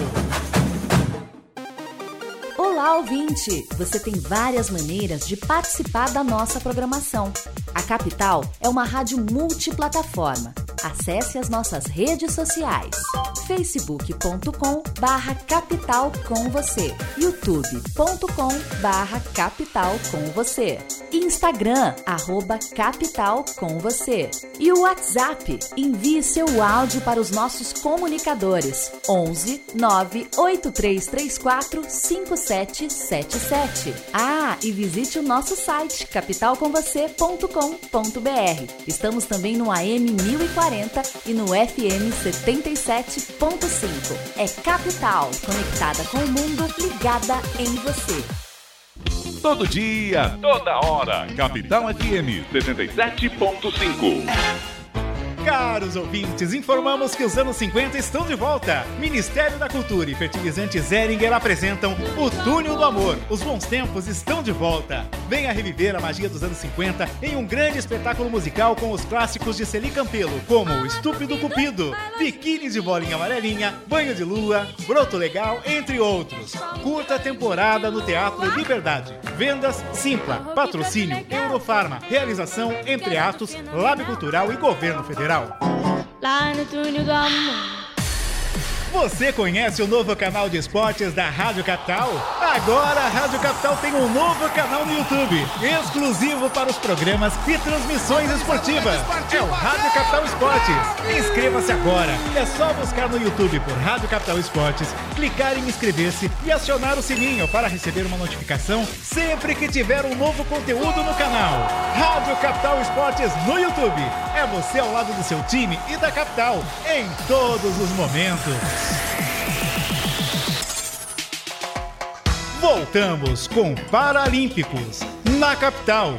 Olá, ouvinte! Você tem várias maneiras de participar da nossa programação. A Capital é uma rádio multiplataforma. Acesse as nossas redes sociais. facebook.com barra capital com você youtube.com barra capital com você Instagram, arroba capital com você e o WhatsApp. Envie seu áudio para os nossos comunicadores 11 98334 5777. Ah, e visite o nosso site capitalcomvocê.com.br. Estamos também no AM 1040 e no FM 77.5. É Capital, conectada com o mundo, ligada em você. Todo dia, toda hora. Capital FM 67.5. Caros ouvintes, informamos que os anos 50 estão de volta. Ministério da Cultura e Fertilizantes Zeringer apresentam o Túnel do Amor. Os bons tempos estão de volta. Venha reviver a magia dos anos 50 em um grande espetáculo musical com os clássicos de Celi Campelo, como o Estúpido Cupido, Biquíni de Bolinha Amarelinha, Banho de Lua, Broto Legal, entre outros. Curta temporada no Teatro Liberdade. Vendas Simpla. Patrocínio Eurofarma. Realização Entre Atos, Lab Cultural e Governo Federal. Lá no túnel do amor. Você conhece o novo canal de esportes da Rádio Capital? Agora a Rádio Capital tem um novo canal no YouTube, exclusivo para os programas e transmissões esportivas. É o Rádio Capital Esportes. Inscreva-se agora. É só buscar no YouTube por Rádio Capital Esportes, clicar em inscrever-se e acionar o sininho para receber uma notificação sempre que tiver um novo conteúdo no canal. Rádio Capital Esportes no YouTube. É você ao lado do seu time e da capital em todos os momentos. Voltamos com Paralímpicos na capital.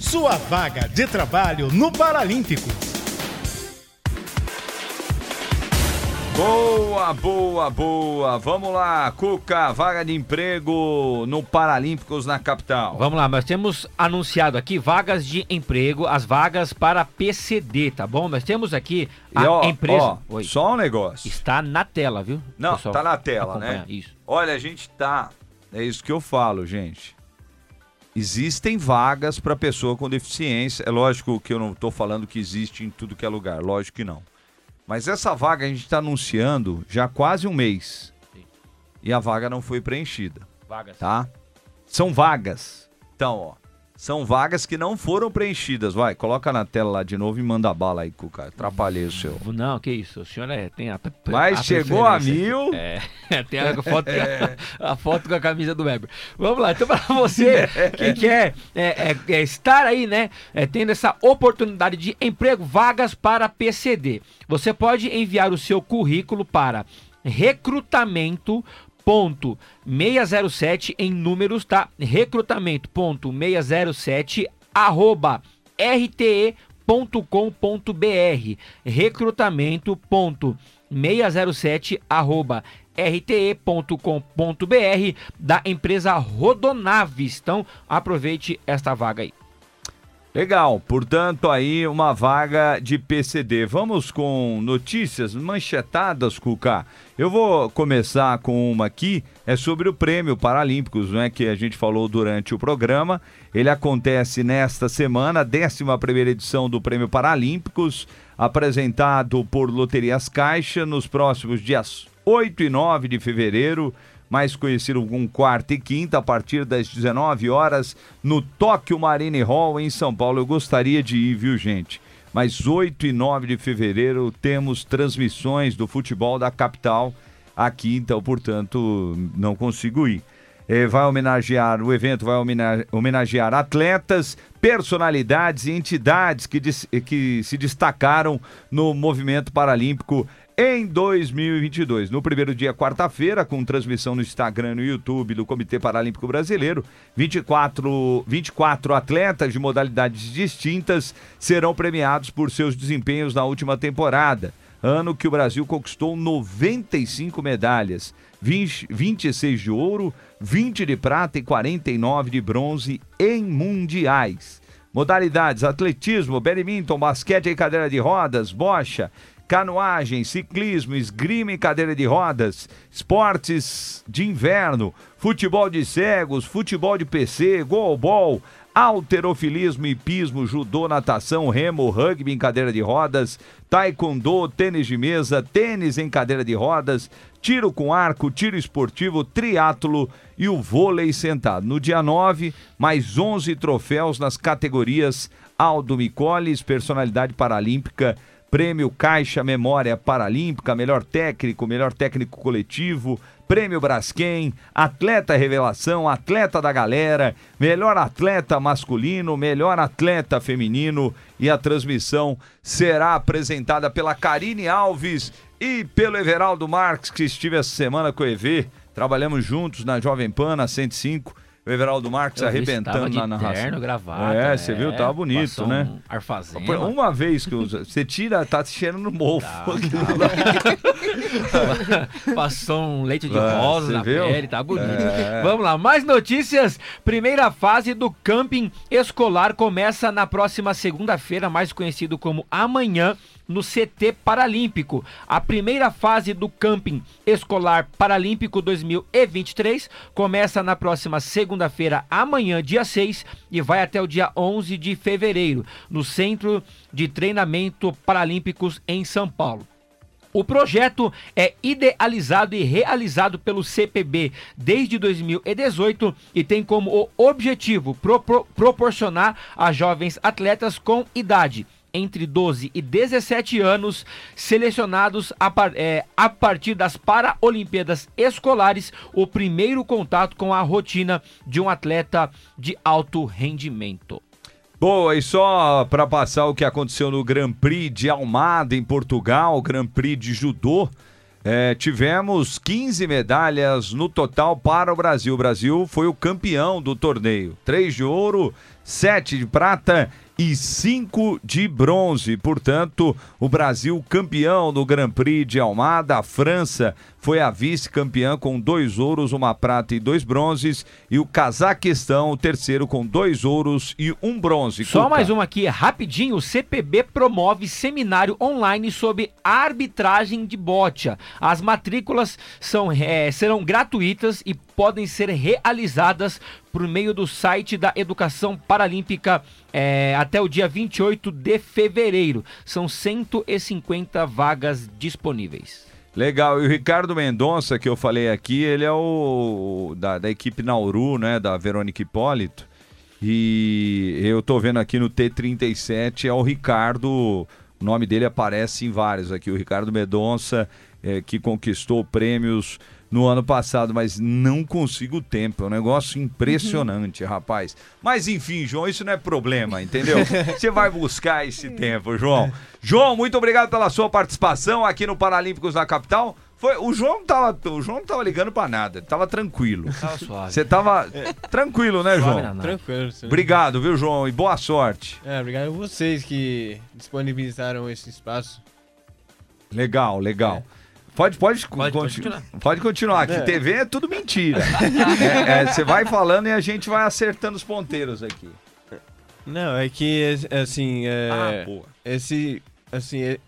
Sua vaga de trabalho no Paralímpicos. Boa, boa, boa. Vamos lá, Cuca, vaga de emprego no Paralímpicos na capital. Vamos lá, nós temos anunciado aqui vagas de emprego, as vagas para PCD, tá bom? Nós temos aqui a E, ó, empresa. ó, só um negócio. Está na tela, viu? Não, pessoal? tá na tela, né? Isso. Olha, a gente tá. É isso que eu falo, gente. Existem vagas para pessoa com deficiência. É lógico que eu não tô falando que existe em tudo que é lugar, lógico que não. Mas essa vaga a gente está anunciando já há quase um mês. Sim. E a vaga não foi preenchida, Vagas. tá? São vagas. Então, ó. São vagas que não foram preenchidas. Vai, coloca na tela lá de novo e manda bala aí, Cuca. Atrapalhei o seu. Não, que isso, o senhor é, tem a. Mas a chegou a mil. [laughs] É, tem a [laughs] foto, a foto com a camisa do Weber. Vamos lá, então [laughs] para você que quer é, é, é, estar aí, né, é, tendo essa oportunidade de emprego, vagas para PCD. Você pode enviar o seu currículo para recrutamento ponto 607 em números, tá? Recrutamento ponto 607 arroba rte.com.br recrutamento ponto 607 arroba rte.com.br da empresa Rodonaves. Então, aproveite esta vaga aí. Legal, portanto, aí uma vaga de PCD. Vamos com notícias manchetadas, Cuca. Eu vou começar com uma aqui, é sobre o Prêmio Paralímpicos, não é que a gente falou durante o programa. Ele acontece nesta semana, a 11ª edição do Prêmio Paralímpicos, apresentado por Loterias Caixa nos próximos dias 8 e 9 de fevereiro mais conhecido como quarta e quinta, a partir das 19 horas, no Tóquio Marine Hall, em São Paulo. Eu gostaria de ir, viu, gente? Mas 8 e 9 de fevereiro temos transmissões do futebol da capital aqui, então, portanto, não consigo ir. Eh, vai homenagear, o evento vai homena- homenagear atletas, personalidades e entidades que, que se destacaram no movimento paralímpico em 2022. No primeiro dia, quarta-feira, com transmissão no Instagram e no YouTube do Comitê Paralímpico Brasileiro, 24, 24 atletas de modalidades distintas serão premiados por seus desempenhos na última temporada. Ano que o Brasil conquistou 95 medalhas, 20, 26 de ouro, 20 de prata e 49 de bronze em mundiais. Modalidades: atletismo, badminton, basquete em cadeira de rodas, bocha, canoagem, ciclismo, esgrima em cadeira de rodas, esportes de inverno, futebol de cegos, futebol de PC, goalball, alterofilismo, hipismo, judô, natação, remo, rugby em cadeira de rodas, taekwondo, tênis de mesa, tênis em cadeira de rodas, tiro com arco, tiro esportivo, triatlo e o vôlei sentado. No dia 9, mais 11 troféus nas categorias Aldo Micoles, personalidade paralímpica, Prêmio Caixa Memória Paralímpica, melhor técnico, melhor técnico coletivo, Prêmio Braskem, Atleta Revelação, Atleta da Galera, melhor atleta masculino, melhor atleta feminino e a transmissão será apresentada pela Karine Alves e pelo Everaldo Marques, que estive essa semana com o EV. Trabalhamos juntos na Jovem Pan, na 105. O Everaldo Marques Eu arrebentando na narração. terno, gravata, é, você viu? é, Tava bonito, né? um arfazema. Uma vez que usa. Você tira, tá cheirando no mofo. [laughs] Passou um leite de Ah, rosa na viu? pele, tá bonito. É. Vamos lá, mais notícias. Primeira fase do camping escolar começa na próxima segunda-feira, mais conhecido como amanhã, no CT Paralímpico. A primeira fase do camping escolar paralímpico 2023 começa na próxima segunda-feira, amanhã, dia 6, e vai até o dia 11 de fevereiro, no Centro de Treinamento Paralímpicos em São Paulo. O projeto é idealizado e realizado pelo CPB desde 2018 e tem como objetivo propor- proporcionar a jovens atletas com idade entre 12 e 17 anos, selecionados a, par- é, a partir das Paralimpíadas Escolares, o primeiro contato com a rotina de um atleta de alto rendimento. Boa, e só para passar o que aconteceu no Grand Prix de Almada, em Portugal, Grand Prix de Judô, é, tivemos 15 medalhas no total para o Brasil. O Brasil foi o campeão do torneio. 3 de ouro, 7 de prata e 5 de bronze. Portanto, o Brasil campeão do Grand Prix de Almada. A França foi a vice-campeã com dois ouros, uma prata e dois bronzes. E o Cazaquistão, o terceiro, com dois ouros e um bronze. Só Cuca. mais uma aqui, rapidinho. O CPB promove seminário online sobre arbitragem de bocha. As matrículas são, é, serão gratuitas e podem ser realizadas por meio do site da Educação Paralímpica é, até o dia 28 de fevereiro. São 150 vagas disponíveis. Legal, e o Ricardo Mendonça, que eu falei aqui, ele é o da, da equipe Nauru, né, da Verônica Hipólito. E eu tô vendo aqui no T37, é o Ricardo, o nome dele aparece em vários aqui, o Ricardo Mendonça, eh, que conquistou prêmios no ano passado, mas não consigo o tempo, é um negócio impressionante, rapaz. Mas enfim, João, isso não é problema, entendeu? [laughs] Você vai buscar esse tempo, João. João, muito obrigado pela sua participação aqui no Paralímpicos da Capital. Foi, o João não tava, o João não tava ligando pra nada, ele tava tranquilo. Tava suave. Você tava tranquilo, né, Suave João? Tranquilo. sim. Obrigado, viu, João? E boa sorte. É, obrigado a vocês que disponibilizaram esse espaço. Legal, legal. Pode, pode, Pode conti- continuar. pode continuar, que É. TV é tudo mentira. [laughs] É, é, Você vai falando e a gente vai acertando os ponteiros aqui. Não, é que, é, assim, é, Ah, boa. esse, assim, é,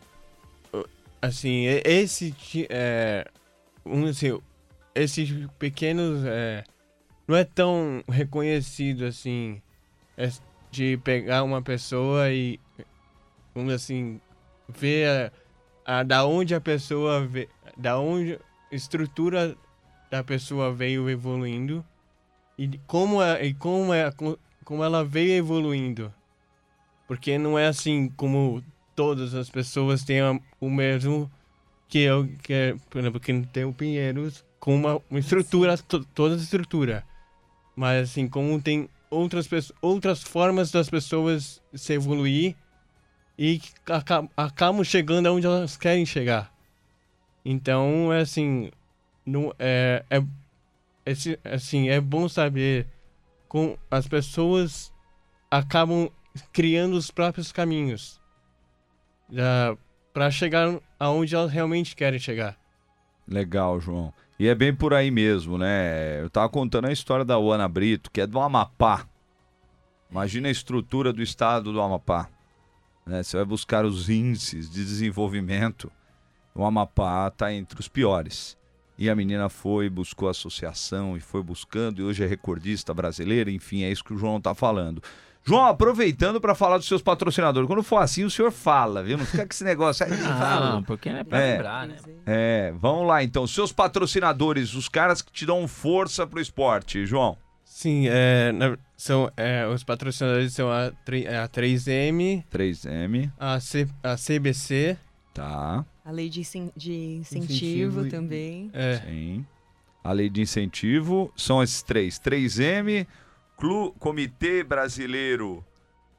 assim, é- esse, é, um, assim, esses pequenos, é, não é tão reconhecido, assim, é, de pegar uma pessoa e, vamos assim, ver a, a- da onde a pessoa, vê, da onde a estrutura da pessoa veio evoluindo e como, é, e como, é, como ela veio evoluindo. Porque não é assim como todas as pessoas têm o mesmo que eu, que é, por exemplo, que tem o Pinheiros com uma, uma estrutura, to- toda a estrutura. Mas assim, como tem outras, outras formas das pessoas se evoluir e acabam chegando aonde elas querem chegar. Então, é assim, não, é, é, esse, assim, é bom saber como as pessoas acabam criando os próprios caminhos para chegar aonde elas realmente querem chegar. Legal, João. E é bem por aí mesmo, né? Eu tava contando a história da Ana Brito, que é do Amapá. Imagina a estrutura do estado do Amapá. Né? Você vai buscar os índices de desenvolvimento. O Amapá está entre os piores. E a menina foi, buscou associação e foi buscando, e hoje é recordista brasileira, enfim, é isso que o João está falando. João, aproveitando para falar dos seus patrocinadores. Quando for assim, o senhor fala, viu? Não fica com esse negócio aí. Não, porque não é pra É. lembrar, né? É, vamos lá então. Seus patrocinadores, os caras que te dão força pro esporte, João. Sim, é, são, é, os patrocinadores são a, tri- é a 3M, 3M, a, C, a CBC, tá? A lei de, incen- de incentivo, Incentivo e- também. é, Sim. A lei de incentivo são esses três: 3M, Clu, Comitê Brasileiro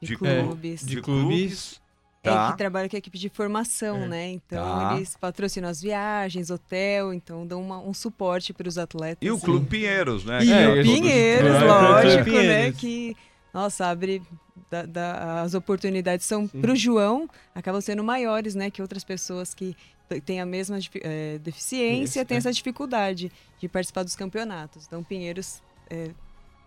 De de, clubes. de de clubes. É, Tá. que trabalha com a equipe de formação, É. né? Então, Tá. eles patrocinam as viagens, hotel, então dão uma- um suporte para os atletas. E o Clube Pinheiros, né? E é Pinheiros, lógico, né? Que, nossa, abre. da- da- as oportunidades são para o João, acabam sendo maiores, né? Que outras pessoas que têm a mesma eh, deficiência Isso, têm é. essa dificuldade de participar dos campeonatos. Então, Pinheiros eh,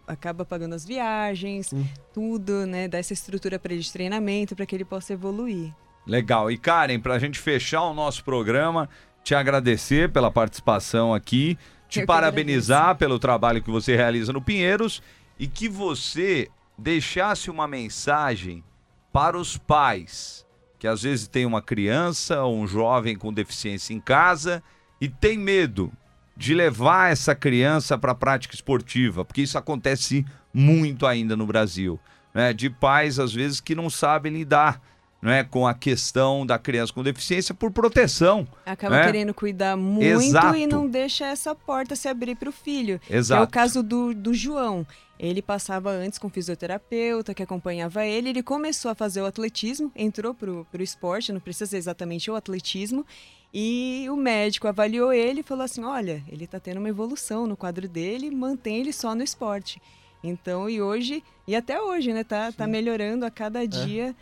acaba pagando as viagens, Sim. tudo, né? Dá essa estrutura para ele de treinamento, para que ele possa evoluir. Legal. E Karen, pra gente fechar o nosso programa, te agradecer pela participação aqui, te Eu parabenizar pelo trabalho que você realiza no Pinheiros e que você deixasse uma mensagem para os pais que às vezes tem uma criança ou um jovem com deficiência em casa e tem medo de levar essa criança para a prática esportiva, porque isso acontece muito ainda no Brasil, né? De pais às vezes que não sabem lidar, né, com a questão da criança com deficiência por proteção. Acaba né? querendo cuidar muito Exato. e não deixa essa porta se abrir para o filho. Que é Exato. o caso do, do João. Ele passava antes com fisioterapeuta que acompanhava ele. Ele começou a fazer o atletismo, entrou pro, pro esporte, não precisa ser exatamente o atletismo. E o médico avaliou ele e falou assim: olha, ele está tendo uma evolução no quadro dele, mantém ele só no esporte. Então, e hoje, e até hoje, né, tá, tá melhorando a cada dia é,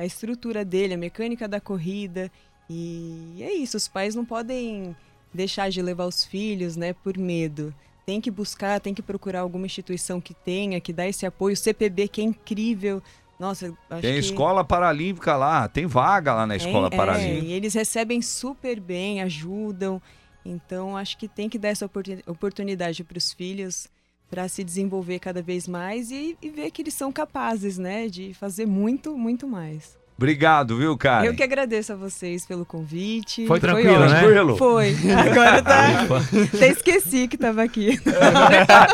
a estrutura dele, a mecânica da corrida. E é isso, os pais não podem deixar de levar os filhos, né, por medo. Tem que buscar, tem que procurar alguma instituição que tenha, que dá esse apoio. O CPB, que é incrível. Nossa, acho Tem que... escola paralímpica lá, tem vaga lá na escola É, paralímpica. e eles recebem super bem, ajudam. Então, acho que tem que dar essa oportuni- oportunidade para os filhos para se desenvolver cada vez mais e, e ver que eles são capazes, né, de fazer muito, muito mais. Obrigado, viu, cara? Eu que agradeço a vocês pelo convite. Foi tranquilo, né? Tranquilo? Foi. Agora tá. [laughs] Até esqueci que estava aqui.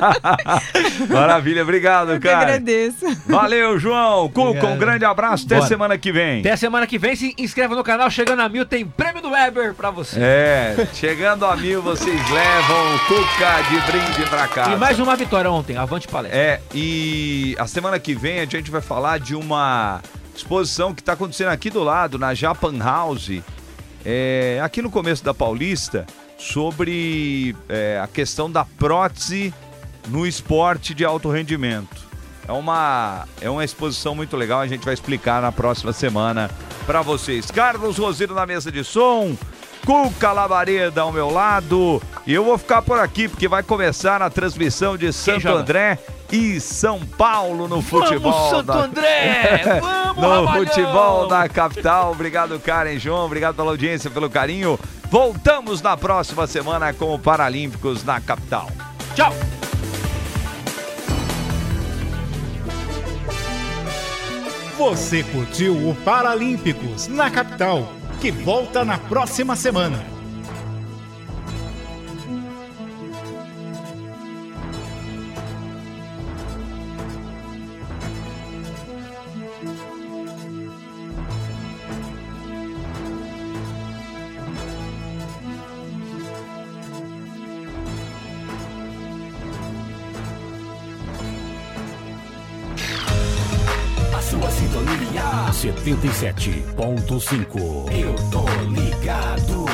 [laughs] Maravilha, obrigado, Eu que cara. agradeço. Valeu, João. Cuca, um grande abraço. Até Bora. semana que vem. Até semana que vem, se inscreva no canal. Chegando a mil, tem prêmio do Weber pra você. É, chegando a mil, vocês levam o Cuca de brinde pra casa. E mais uma vitória ontem. Avante palestra. É, e a semana que vem a gente vai falar de uma exposição que está acontecendo aqui do lado, na Japan House, é, aqui no começo da Paulista, sobre é, a questão da prótese no esporte de alto rendimento. É uma, é uma exposição muito legal, a gente vai explicar na próxima semana para vocês. Carlos Roseiro na mesa de som, Cuca Labareda ao meu lado. E eu vou ficar por aqui porque vai começar a transmissão de Santo? André e São Paulo no futebol. Vamos, Santo da- André! [laughs] Vamos, no Ramalhão! futebol da capital. Obrigado, Karen João. Obrigado pela audiência, pelo carinho. Voltamos na próxima semana com o Paralímpicos na capital. Tchau! Você curtiu o Paralímpicos na capital, que volta na próxima semana. 87.5. Eu tô ligado.